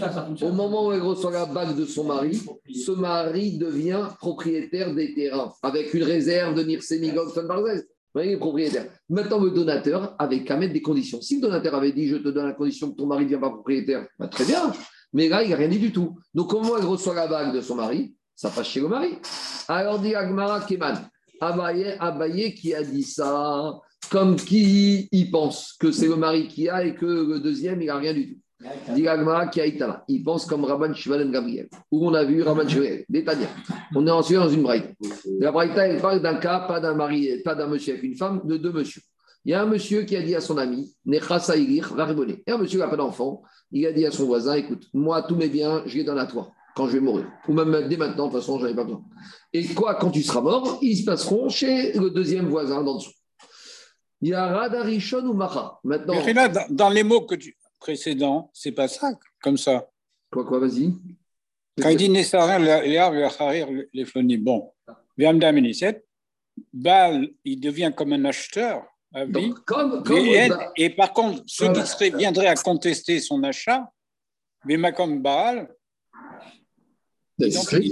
où elle reçoit la de son mari, ce mari devient propriétaire des terrains avec une réserve de Nirsemigog Fanbarzès. Vous voyez, propriétaire. Maintenant, le donateur avait qu'à mettre des conditions. Si le donateur avait dit Je te donne la condition que ton mari ne devient pas propriétaire, bah, très bien. Mais là, il n'a rien dit du tout. Donc, au moment où elle reçoit la bague de son mari, ça passe chez le mari. Alors, dit Agmara Keman, Abaye, Abaye qui a dit ça, comme qui il pense que c'est le mari qui a et que le deuxième, il n'a rien du tout. Il pense comme Rabban Shimon Gabriel, où on a vu Rabban Shimon, Détania. On est ensuite dans une braïta. La braïta, elle parle d'un cas, pas d'un mari, pas d'un monsieur avec une femme, de deux monsieur. Il y a un monsieur qui a dit à son ami, Ilir, va. Et un monsieur qui n'a pas d'enfant, il a dit à son voisin, écoute, moi, tous mes biens, je les donne à toi quand je vais mourir. Ou même dès maintenant, de toute façon, j'en ai pas besoin. Et quoi, quand tu seras mort, ils se passeront chez le deuxième voisin d'en dessous. Il y a Radarishon ou Macha. Maintenant, Mais là, dans, dans les mots que tu, précédents, c'est pas ça, comme ça. quoi, quoi, vas-y. Quand il dit Nessarin, les flonis, bon. Baal, il devient comme un acheteur à vie. Donc, comme, comme Et, bah, et par contre, ceux qui seraient, viendraient à contester son achat, mais comme Baal, ils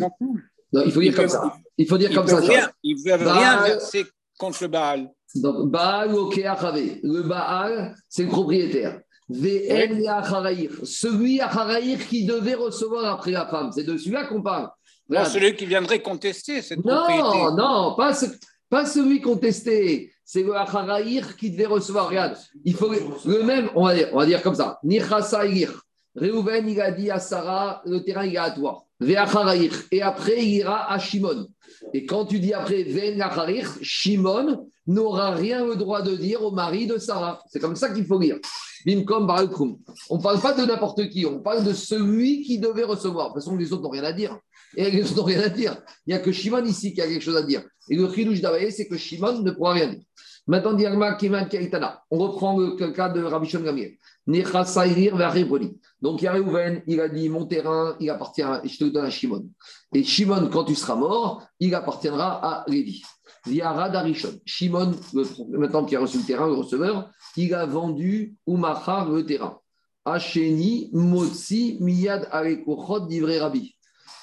non, il faut dire ils comme ça. Il faut dire Ils comme ça. rien, ils peuvent Baal- rien verser contre le Baal. Donc, Baal ou. Le Baal, c'est le propriétaire. VN et Acharaïr. Celui Acharaïr qui devait recevoir après la femme. C'est de celui-là qu'on parle. Non, celui qui viendrait contester cette Non, propriété. non, pas, ce- pas celui contesté. C'est le Acharaïr qui devait recevoir. Regarde, il faut le même, on va dire, on va dire comme ça. Nichasa Igir. Réhouven, il a dit à Sarah, le terrain, il est à toi. Et après, il ira à Shimon. Et quand tu dis après Shimon n'aura rien le droit de dire au mari de Sarah. C'est comme ça qu'il faut lire. Bimkom. On ne parle pas de n'importe qui, on parle de celui qui devait recevoir. De toute façon, les autres n'ont rien à dire. Et les autres n'ont rien à dire. Il n'y a que Shimon ici qui a quelque chose à dire. Et le chidouche d'Abaye, c'est que Shimon ne pourra rien dire. Maintenant, Kaitana. On reprend le cas de Rabbi Shon Gamiel. Donc, il y a Réhouven, il a dit Mon terrain, il appartient, à, je te donne à Shimon. Et Shimon, quand tu seras mort, il appartiendra à Lévi. Via Radarishon. Shimon, maintenant qui a reçu le terrain, le receveur, il a vendu le terrain. Hacheni, Motsi, Miyad, Arekochot, d'Ivré Rabbi.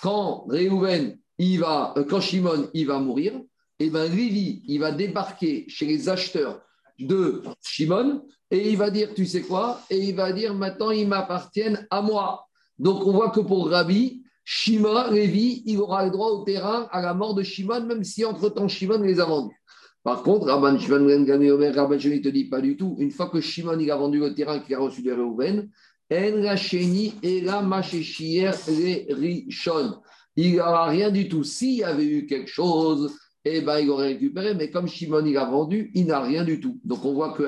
Quand Réhouven, il va, euh, quand Shimon, il va mourir, et ben Lévi, il va débarquer chez les acheteurs de Shimon et il va dire, tu sais quoi Et il va dire, maintenant, ils m'appartiennent à moi. Donc, on voit que pour Rabbi, Shimon, Lévi, il aura le droit au terrain à la mort de Shimon, même si entre-temps Shimon les a vendus. Par contre, Rabban Shimon Ben Rabban Shimon, il te dit pas du tout. Une fois que Shimon il a vendu le terrain qu'il a reçu de Reuven, En la et la les. Il n'aura rien du tout. S'il y avait eu quelque chose, eh ben, il aurait récupéré. Mais comme Shimon il a vendu, il n'a rien du tout. Donc on voit que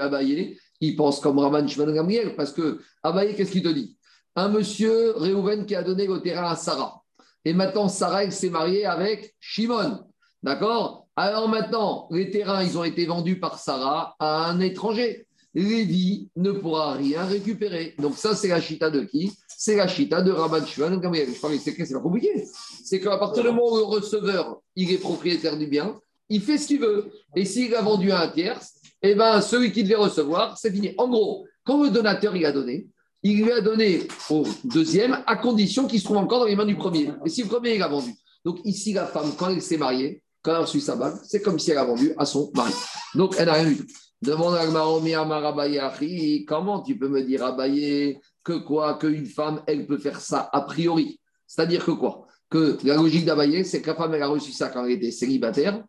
il pense comme Rabban Shimon Gamriel, parce que Abaye, qu'est-ce qu'il te dit? Un monsieur, Reuven, qui a donné le terrain à Sarah. Et maintenant, Sarah, elle s'est mariée avec Shimon. D'accord? Alors maintenant, les terrains, ils ont été vendus par Sarah à un étranger. Lévi ne pourra rien récupérer. Donc ça, c'est la chita de qui? C'est la chita de Rabban Shimon Gamriel. Je parlais, c'est pas compliqué. C'est qu'à partir du moment où le receveur, il est propriétaire du bien, il fait ce qu'il veut. Et s'il a vendu à un tiers, eh ben, celui qui devait recevoir, c'est fini. En gros, quand le donateur, il a donné, il lui a donné au deuxième à condition qu'il se trouve encore dans les mains du premier. Et si le premier, il a vendu. Donc ici, la femme, quand elle s'est mariée, quand elle a reçu sa bague, c'est comme si elle a vendu à son mari. Donc elle n'a rien tout. Demande à Gmaromi Amarabaye Achi, comment tu peux me dire, Abaye, que quoi, qu'une femme, elle peut faire ça a priori? C'est-à-dire que quoi? Que la logique d'Abaye, c'est que la femme, elle a reçu ça quand elle était célibataire,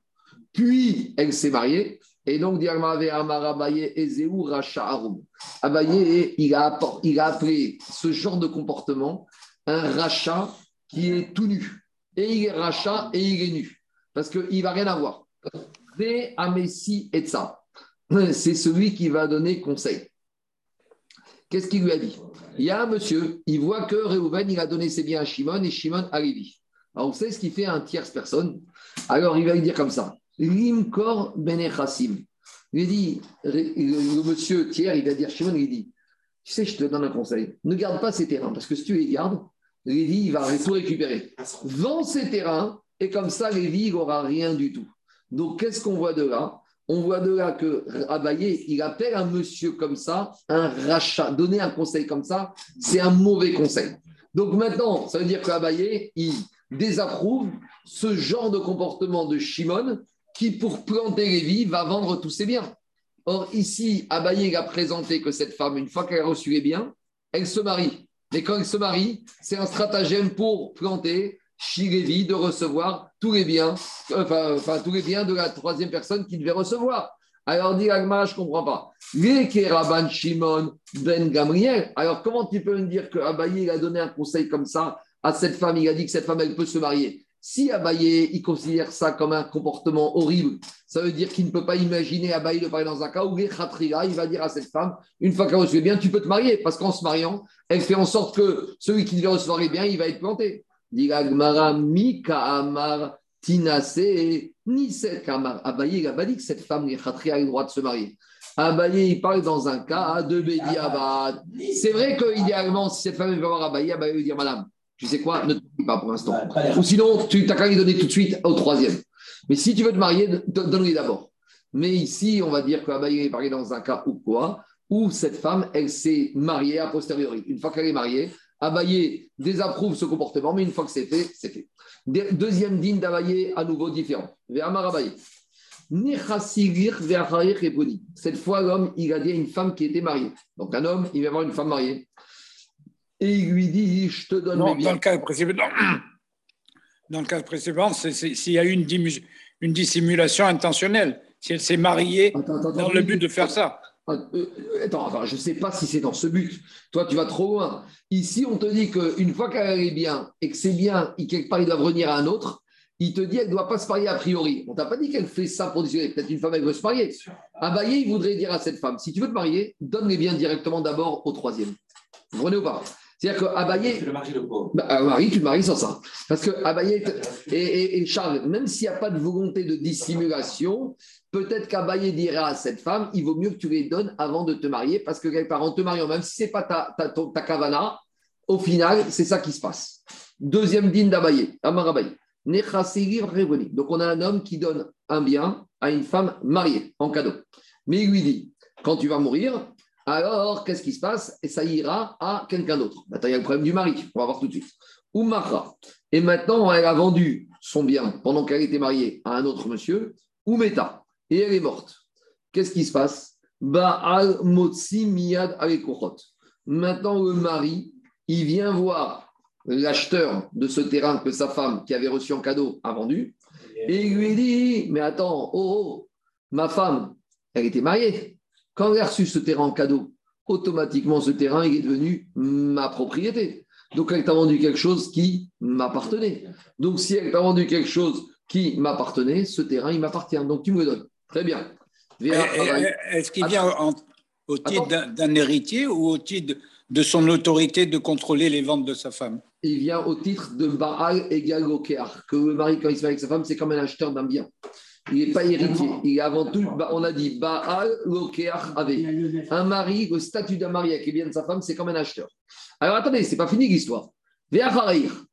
puis elle s'est mariée, et donc. Abaye, il a, il a appelé ce genre de comportement un rachat qui est tout nu. Et il est rachat et il est nu. Parce qu'il ne va rien avoir. Ve Amessi et ça. C'est celui qui va donner conseil. Qu'est-ce qu'il lui a dit? Il y a un monsieur, il voit que Réhouven, il a donné ses biens à Shimon et Shimon à Lévi. Alors, vous savez ce qu'il fait à un tierce personne? Alors, il va lui dire comme ça Limkor Benechassim. Il dit, le monsieur tiers, il va dire Shimon, il dit Tu sais, je te donne un conseil. Ne garde pas ces terrains, parce que si tu les gardes, Lévi, il va tout récupérer. Vends ces terrains, et comme ça, Lévi, il n'aura rien du tout. Donc, qu'est-ce qu'on voit de là? On voit de là que Abaye, il appelle un monsieur comme ça un rachat. Donner un conseil comme ça, c'est un mauvais conseil. Donc maintenant, ça veut dire qu'Abaye, il désapprouve ce genre de comportement de Shimon qui, pour planter Lévi, va vendre tous ses biens. Or, ici, Abaye a présenté que cette femme, une fois qu'elle a reçu les biens, elle se marie. Mais quand elle se marie, c'est un stratagème pour planter Lévi de recevoir tous les biens, enfin, tous les biens de la troisième personne qui devait recevoir. Alors, dit Agma, je ne comprends pas. Rabban Shimon ben Gamriel. Alors, comment tu peux me dire que Abaye a donné un conseil comme ça à cette femme? Il a dit que cette femme, elle peut se marier. Si Abaye, il considère ça comme un comportement horrible, ça veut dire qu'il ne peut pas imaginer Abaye de parler dans un cas où il va dire à cette femme, une fois qu'elle les biens, tu peux te marier, parce qu'en se mariant, elle fait en sorte que celui qui devait recevoir les biens, il va être planté. Dit Agmara, Mika Amar, Tinase, Niset Kamar. Abaye, il n'a pas dit que cette femme, les khatriya, a le droit de se marier. Abaye, il parle dans un cas de Bedi Abad. C'est vrai qu'idéalement, si cette femme veut voir Abaye, Abaye veut dire, madame, tu sais quoi, ne te marie pas pour l'instant. Ou sinon, tu n'as qu'à lui donner tout de suite au troisième. Mais si tu veux te marier, don- donne-lui d'abord. Mais ici, on va dire qu'Abaye est parlé dans un cas ou quoi, où cette femme, elle s'est mariée a posteriori. Une fois qu'elle est mariée, Abaye désapprouve ce comportement, mais une fois que c'est fait, c'est fait. De- Deuxième digne d'Abaye, à nouveau différent. Ve'amar. Cette fois, l'homme, il a dit à une femme qui était mariée. Donc, un homme, il va voir une femme mariée. Et il lui dit Je te donne mes Non, dans biens. le cas précédent, dans le cas précédent, c'est s'il y a eu une, dissimulation intentionnelle, si elle s'est mariée Attends, attends, dans attends, le but de faire ça. Ah, euh, attends, attends, je ne sais pas si c'est dans ce but. Toi, tu vas trop loin. Ici, on te dit qu'une fois qu'elle est bien et que c'est bien, et quelque part, il doit revenir à un autre, il te dit qu'elle ne doit pas se marier a priori. On t'a pas dit qu'elle fait ça pour discuter. Peut-être une femme, elle veut se marier. Abaye, il voudrait dire à cette femme si tu veux te marier, donne les biens directement d'abord au troisième. Vous comprenez ou pas? C'est-à-dire qu'Abaye, C'est le mari le pauvre. bah, un mari, tu te maries sans ça. Parce que Abaye et, et- et Charles, même s'il n'y a pas de volonté de dissimulation, peut-être qu'Abaye dira à cette femme, il vaut mieux que tu les donnes avant de te marier, parce que quelque part, en te mariant, même si ce n'est pas ta, ta, kavana, au final, c'est ça qui se passe. Deuxième dîne d'Abaye, Amar Abaye. Donc, on a un homme qui donne un bien à une femme mariée en cadeau. Mais il lui dit, quand tu vas mourir, alors qu'est-ce qui se passe? Et ça ira à quelqu'un d'autre. Maintenant, il y a le problème du mari. On va voir tout de suite. Ou Mara. Et maintenant, elle a vendu son bien pendant qu'elle était mariée à un autre monsieur, ou Meta. Et elle est morte. Qu'est-ce qui se passe? Baal Motsi Miyad Alekochot. Maintenant, le mari, il vient voir l'acheteur de ce terrain que sa femme, qui avait reçu en cadeau, a vendu. Et il lui dit Mais attends, oh, oh, ma femme, elle était mariée. Quand elle a reçu ce terrain en cadeau, automatiquement, ce terrain, il est devenu ma propriété. Donc, elle t'a vendu quelque chose qui m'appartenait. Donc, si elle t'a vendu quelque chose qui m'appartenait, ce terrain, il m'appartient. Donc, tu me le donnes. Très bien. Est-ce qu'il vient en- au titre d'un héritier ou au titre de son autorité de contrôler les ventes de sa femme? Il vient au titre de Baal égal au que le mari, quand il se met avec sa femme, c'est comme un acheteur d'un bien. Il n'est pas héritier. Il est avant tout, bah, on a dit Baal a Ave. Un mari, le statut d'un mari avec les biens de sa femme, c'est comme un acheteur. Alors attendez, c'est pas fini l'histoire.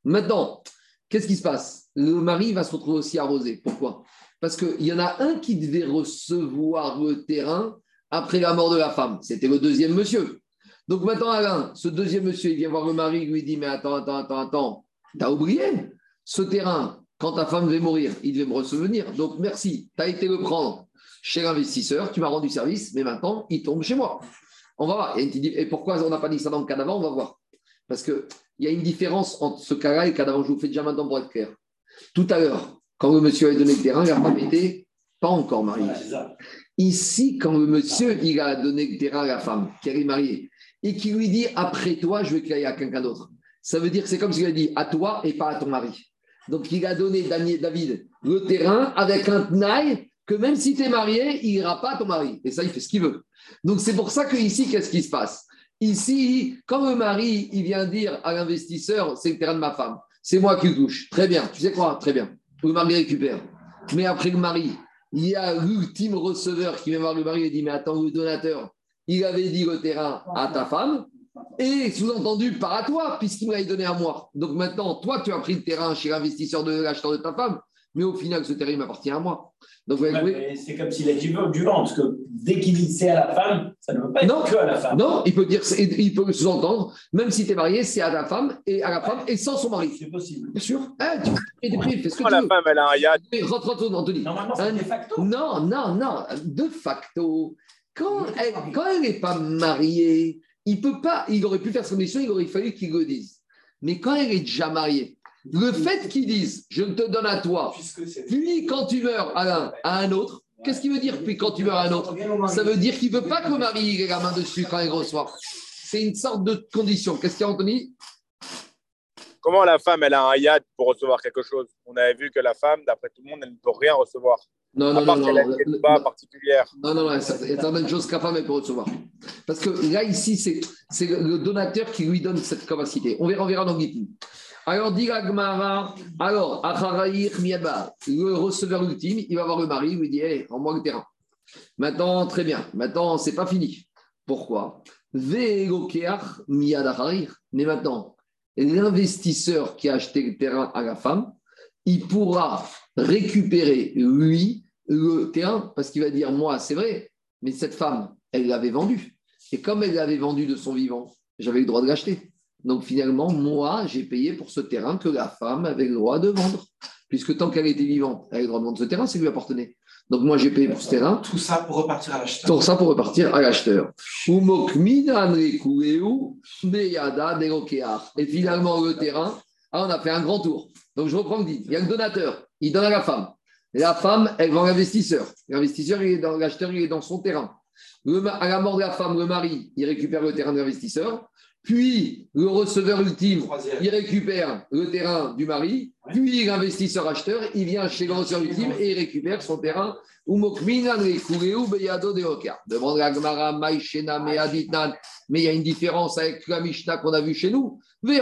Maintenant, qu'est-ce qui se passe? Le mari va se retrouver aussi arrosé. Pourquoi? Parce qu'il y en a un qui devait recevoir le terrain après la mort de la femme. C'était le deuxième monsieur. Donc maintenant, Alain, ce deuxième monsieur, il vient voir le mari, il lui dit Mais attends, attends, attends, attends, t'as oublié ce terrain, quand ta femme devait mourir, il devait me recevenir. Donc merci, tu as été le prendre chez l'investisseur, tu m'as rendu service, mais maintenant, il tombe chez moi. On va voir. Et, pourquoi on n'a pas dit ça dans le cas d'avant On va voir. Parce qu'il y a une différence entre ce cas-là et le cas. Je vous fais déjà maintenant pour clair. Tout à l'heure, quand le monsieur a donné le terrain, la femme n'était pas encore mariée. Ici, quand le monsieur il a donné le terrain à la femme, qui est mariée, et qui lui dit après toi, je veux qu'il aille à quelqu'un d'autre, ça veut dire que c'est comme s'il a dit à toi et pas à ton mari. Donc il a donné David le terrain avec un tenaille que même si tu es marié, il n'ira pas à ton mari. Et ça, il fait ce qu'il veut. Donc c'est pour ça que ici, qu'est-ce qui se passe? Ici, quand le mari, il vient dire à l'investisseur, c'est le terrain de ma femme, c'est moi qui le touche. Très bien, tu sais quoi? Très bien. Le mari récupère. Mais après le mari, il y a l'ultime receveur qui vient voir le mari et dit Mais attends, le donateur, il avait dit le terrain à ta femme, et sous-entendu par à toi, puisqu'il me l'avait donné à moi. Donc maintenant, toi, tu as pris le terrain chez l'investisseur de l'acheteur de ta femme, mais au final, ce terrain m'appartient à moi. Donc, vous Ouais, voyez, C'est comme s'il a dit du vent, parce que dès qu'il dit c'est à la femme, ça ne veut pas être Non. que à la femme. non, il peut dire, il peut sous-entendre, même si tu es marié, c'est à la femme et à la femme et sans son mari. C'est possible. Bien sûr. Eh, tu fais des prix, fais ce que tu la veux. femme, elle a un yacht, Mais rentre, rentre, Anthony. Normalement, c'est de facto. Non, non, non. De facto, quand elle quand elle n'est pas mariée, il peut pas. Il aurait pu faire son mission, il aurait fallu qu'il le dise. Mais quand elle est déjà mariée, le fait qu'il dise je te donne à toi, c'est. puis quand tu meurs à un, à un autre, qu'est-ce qu'il veut dire Puis quand tu meurs à un autre, ça veut dire qu'il ne veut pas que le mari ait la main dessus quand il reçoit. C'est une sorte de condition. Qu'est-ce qu'il y a, Anthony? Comment la femme, elle a un yacht pour recevoir quelque chose? On avait vu que la femme, d'après tout le monde, elle ne peut rien recevoir. Non, non, non, pas particulière. Non, non, non, ça- il y a certaines choses qu'un femme elle peut recevoir. Parce que là, ici, c'est c'est le le donateur qui lui donne cette capacité. On verra, on verra dans Gittin. Alors, dit la Gemara, alors, le receveur ultime, il va voir le mari, il lui dit Hé, rends-moi le terrain. Maintenant, très bien. Maintenant, c'est pas fini. Pourquoi? Mais maintenant, l'investisseur qui a acheté le terrain à la femme, il pourra récupérer, lui, le terrain, parce qu'il va dire, moi, c'est vrai, mais cette femme, elle l'avait vendu. Et comme elle l'avait vendu de son vivant, j'avais le droit de l'acheter. Donc finalement, moi, j'ai payé pour ce terrain que la femme avait le droit de vendre. Puisque tant qu'elle était vivante, elle avait le droit de vendre ce terrain, ça lui appartenait. Donc moi, j'ai payé pour ce terrain. Tout ça pour repartir à l'acheteur. Pour ça, pour repartir à l'acheteur. Et finalement, le terrain, ah, on a fait un grand tour. Donc je reprends le dit. Il y a le donateur, il donne à la femme. Et la femme, elle vend l'investisseur. L'investisseur, il est dans l'acheteur, il est dans son terrain. Le à la mort de la femme, le mari, il récupère le terrain de l'investisseur. Puis le receveur ultime, Troisième. il récupère le terrain du mari, puis l'investisseur acheteur, il vient chez le receveur ultime et il récupère son terrain. Demande la Gemara, meaditnan. Mais il y a une différence avec la Mishnah qu'on a vue chez nous. Dans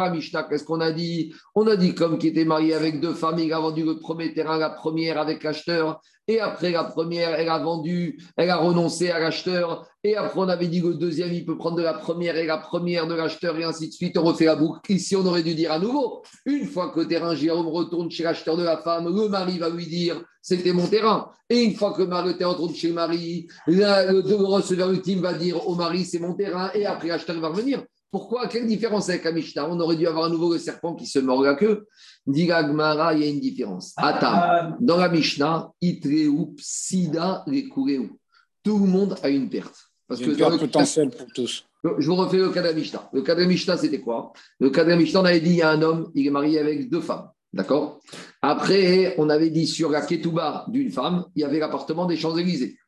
la Mishnah, qu'est-ce qu'on a dit? On a dit comme qui était marié avec deux femmes, il a vendu le premier terrain, la première avec l'acheteur, et après la première, elle a vendu, elle a renoncé à l'acheteur, et après on avait dit que le deuxième, il peut prendre de la première et la première de l'acheteur, et ainsi de suite, on refait la boucle. Ici, on aurait dû dire à nouveau, une fois que le terrain Jérôme retourne chez l'acheteur de la femme, le mari va lui dire, c'était mon terrain. Et une fois que le terrain retourne chez le mari, la- le receveur ultime va dire au mari, c'est mon terrain, et après l'acheteur va revenir. Pourquoi? Quelle différence avec la Mishnah? On aurait dû avoir à nouveau le serpent qui se mord la queue. Dit la Gemara, il y a une différence. Attends. Ah, Dans la Mishnah, Itreu, Psida, Rekureu. Tout le monde a une perte. Parce Il y que dans le- potentielle pour tous. je vous refais le cas de la Mishnah. Le cas de la Mishnah, c'était quoi? Le cas de la Mishnah, on avait dit il y a un homme, il est marié avec deux femmes. D'accord? Après, on avait dit sur la Ketouba d'une femme, il y avait l'appartement des Champs-Élysées.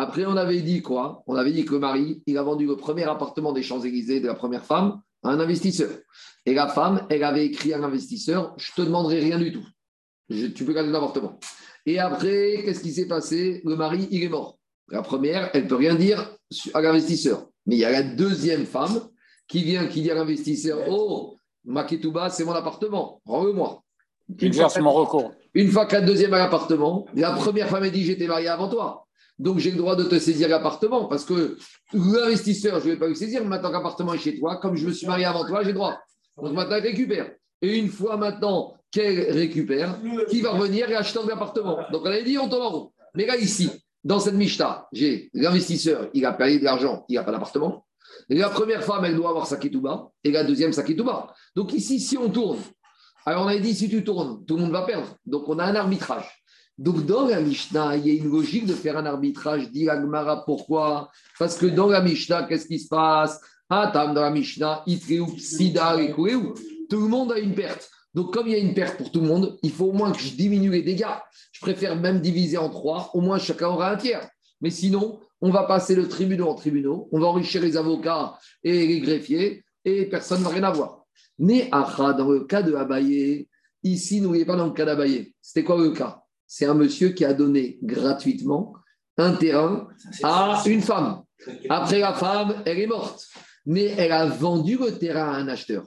Après, on avait dit quoi? On avait dit que le mari, il a vendu le premier appartement des Champs-Élysées de la première femme à un investisseur. Et la femme, elle avait écrit à l'investisseur Je te demanderai rien du tout. Je- tu peux garder l'appartement. Et après, qu'est-ce qui s'est passé? Le mari, il est mort. La première, elle ne peut rien dire à l'investisseur. Mais il y a la deuxième femme qui vient, qui dit à l'investisseur Oh, ma ketouba, c'est mon appartement, rends-le-moi. Une une fois que la deuxième a l'appartement, la première femme a dit J'étais mariée avant toi. Donc j'ai le droit de te saisir l'appartement parce que l'investisseur, je ne vais pas le saisir. Maintenant que l'appartement est chez toi, comme je me suis marié avant toi, j'ai le droit. Donc maintenant, elle récupère. Et une fois maintenant qu'elle récupère, qui va revenir et acheter l'appartement. Donc on avait dit on tombe en rond. Mais là, ici, dans cette Mishta, j'ai l'investisseur, il a payé de l'argent, il n'a pas d'appartement. La première femme, elle doit avoir sa ketouba, et la deuxième, sa ketouba. Donc ici, si on tourne, alors on avait dit si tu tournes, tout le monde va perdre. Donc on a un arbitrage. Donc dans la Mishnah, il y a une logique de faire un arbitrage, dit Agmara. Pourquoi? Parce que dans la Mishnah, qu'est-ce qui se passe? Ah, tam dans la Mishnah. Tout le monde a une perte. Donc, comme il y a une perte pour tout le monde, il faut au moins que je diminue les dégâts. Je préfère même diviser en trois. Au moins, chacun aura un tiers. Mais sinon, on va passer le tribunal en tribunaux. On va enrichir les avocats et les greffiers et personne ne va rien avoir. Acha, dans le cas de Abaye, ici, n'oubliez pas dans le cas d'Abaye. C'était quoi le cas? C'est un monsieur qui a donné gratuitement un terrain à une femme. Après, la femme, elle est morte. Mais elle a vendu le terrain à un acheteur.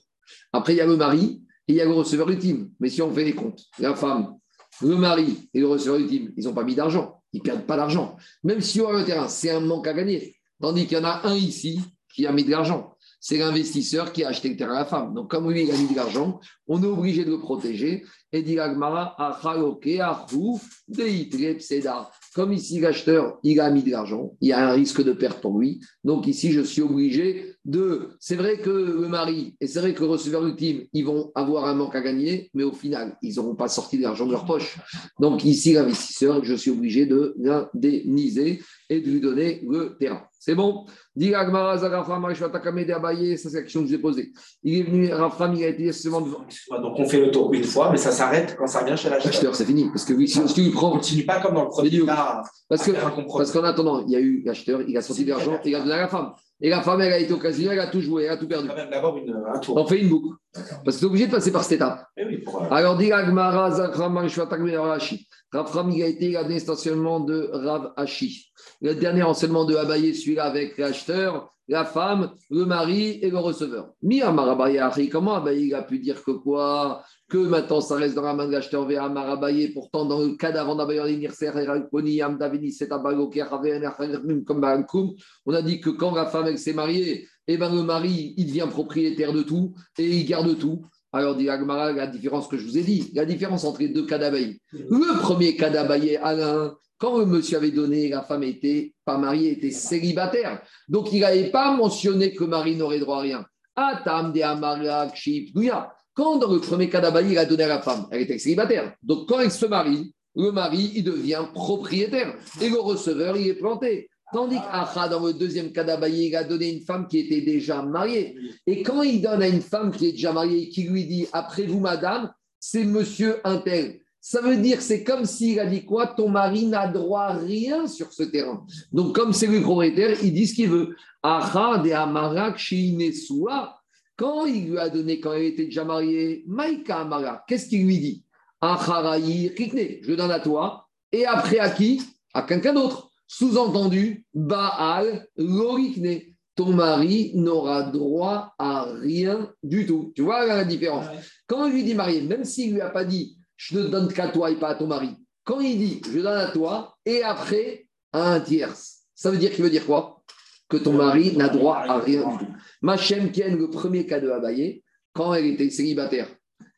Après, il y a le mari et il y a le receveur ultime. Mais si on fait les comptes, la femme, le mari et le receveur ultime, ils n'ont pas mis d'argent. Ils ne perdent pas d'argent. Même si on a le terrain, c'est un manque à gagner. Tandis qu'il y en a un ici qui a mis de l'argent. C'est l'investisseur qui a acheté le terrain à la femme. Donc, comme lui, il a mis de l'argent, on est obligé de le protéger. Et dit. Comme ici, l'acheteur, il a mis de l'argent, il y a un risque de perte pour lui. Donc, ici, je suis obligé de. C'est vrai que le mari et c'est vrai que le receveur ultime, ils vont avoir un manque à gagner, mais au final, ils n'auront pas sorti de l'argent de leur poche. Donc, ici, l'investisseur, je suis obligé de l'indemniser et de lui donner le terrain. C'est bon Dit Agmara, Marishwatakamede, Abaye, ça c'est la question que je vous ai posée. Il est venu, Rafram, il a été seulement devant. Donc on fait le tour une fois, mais ça s'arrête quand ça revient chez l'acheteur. L'acheteur, c'est fini. Parce que oui, si, tu lui On prends. continue pas comme dans le premier cas. Parce compromis. Parce qu'en attendant, il y a eu l'acheteur, il a sorti de l'argent, il a donné à la femme. Et la femme, elle a été occasionnelle, elle a tout joué, elle a tout perdu. d'abord un tour. On fait une boucle. Parce que tu es obligé de passer par cette étape. Eh oui, euh, Alors, dit Agmara, Zakram. Rafram, il a été il a donné enseignement de Rav Hashi. Le dernier enseignement de Abaye, celui-là avec l'acheteur, la femme, le mari et le receveur. Mi Amarabaye, comment Abaye a pu dire que quoi Que maintenant ça reste dans la main de l'acheteur vers Amarabaye. Pourtant, dans le cas d'avant d'Abaye, on a dit que quand la femme elle s'est mariée, eh ben, le mari, il devient propriétaire de tout et il garde tout. Alors, dit Agmara, la différence que je vous ai dit, la différence entre les deux cas. Le premier cas Alain, quand le monsieur avait donné, la femme était pas mariée, était célibataire. Donc, il n'avait pas mentionné que le mari n'aurait droit à rien. Atam de Amara. Quand dans le premier cas il a donné à la femme, elle était célibataire. Donc, quand elle se marie, le mari, il devient propriétaire. Et le receveur, il est planté. Tandis qu'Acha, dans le deuxième cas d'Abaye, il a donné une femme qui était déjà mariée. Et quand il donne à une femme qui est déjà mariée, qui lui dit Après vous, madame, c'est monsieur Intel. Ça veut dire, c'est comme s'il a dit quoi? Ton mari n'a droit à rien sur ce terrain. Donc, comme c'est lui propriétaire, il dit ce qu'il veut. Acha de Amarak Shinesua. Quand il lui a donné, quand elle était déjà mariée, Maïka Amara, qu'est-ce qu'il lui dit? Acharaï Rikne, je donne à toi. Et après à qui? À quelqu'un d'autre. Sous-entendu, Baal Lorikne. Ton mari n'aura droit à rien du tout. Tu vois la différence? Quand il lui dit marié, même s'il ne lui a pas dit je ne donne qu'à toi et pas à ton mari, quand il dit je donne à toi et après à un tierce, ça veut dire qu'il veut dire quoi? Que ton mari n'a droit à rien du tout. Machem Ken, le premier cas de Abaye, quand elle était célibataire,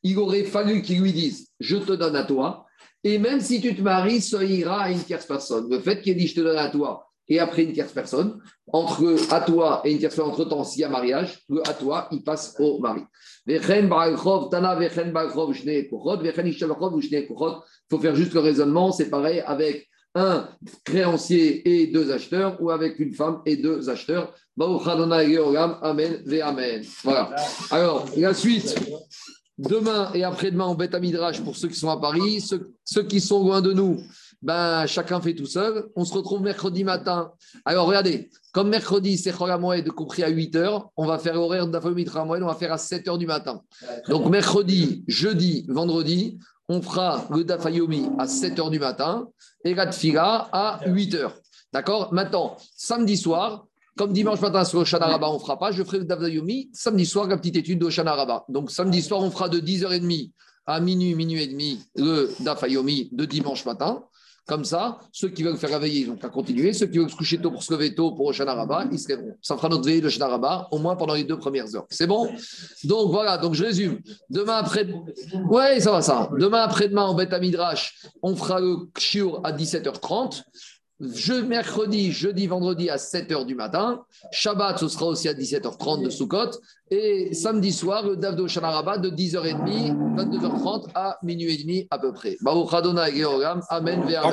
il aurait fallu qu'il lui dise je te donne à toi et même si tu te maries, ça ira à une tierce personne. Le fait qu'il ait dit je te donne à toi et après une tierce personne, entre à toi et une tierce personne, entre-temps, s'il y a mariage, le à toi, il passe au mari. Il faut faire juste le raisonnement, c'est pareil avec un créancier et deux acheteurs ou avec une femme et deux acheteurs. Amen, amen. Voilà. Alors, la suite. Demain et après-demain, on bête à Midrash pour ceux qui sont à Paris. Ceux, qui sont loin de nous, ben, chacun fait tout seul. On se retrouve mercredi matin. Alors, regardez, comme mercredi, c'est Moed compris à 8 h, on va faire l'horaire d'Afomitra Moed, on va faire à 7 h du matin. Donc, mercredi, jeudi, vendredi, on fera le Dafayomi à 7 h du matin et la Tfila à 8 h. D'accord? Maintenant, samedi soir, comme dimanche matin sur Oshana on ne fera pas, je ferai le Davayomi samedi soir, la petite étude Rabba. Donc, samedi soir, on fera de 10h30 à minuit, minuit et demi, le Dafayomi de dimanche matin. Comme ça, ceux qui veulent faire la veille, ils ont qu'à continuer. Ceux qui veulent se coucher tôt pour se lever tôt pour Oshana Rabba, ils. Ça fera notre veille de Oshana au moins pendant les deux premières heures. C'est bon? Donc voilà, donc je résume. Demain après. Ouais, ça va, ça. Demain après-demain, en Beth Midrash, on fera le Kshur à 17h30. Je, mercredi, jeudi, vendredi à 7h du matin. Shabbat, ce sera aussi à 17h30 de Sukkot. Et samedi soir, le Davdo Shanaraba de 10h30, 22h30 à minuit et demi à peu près. Amen, Amen.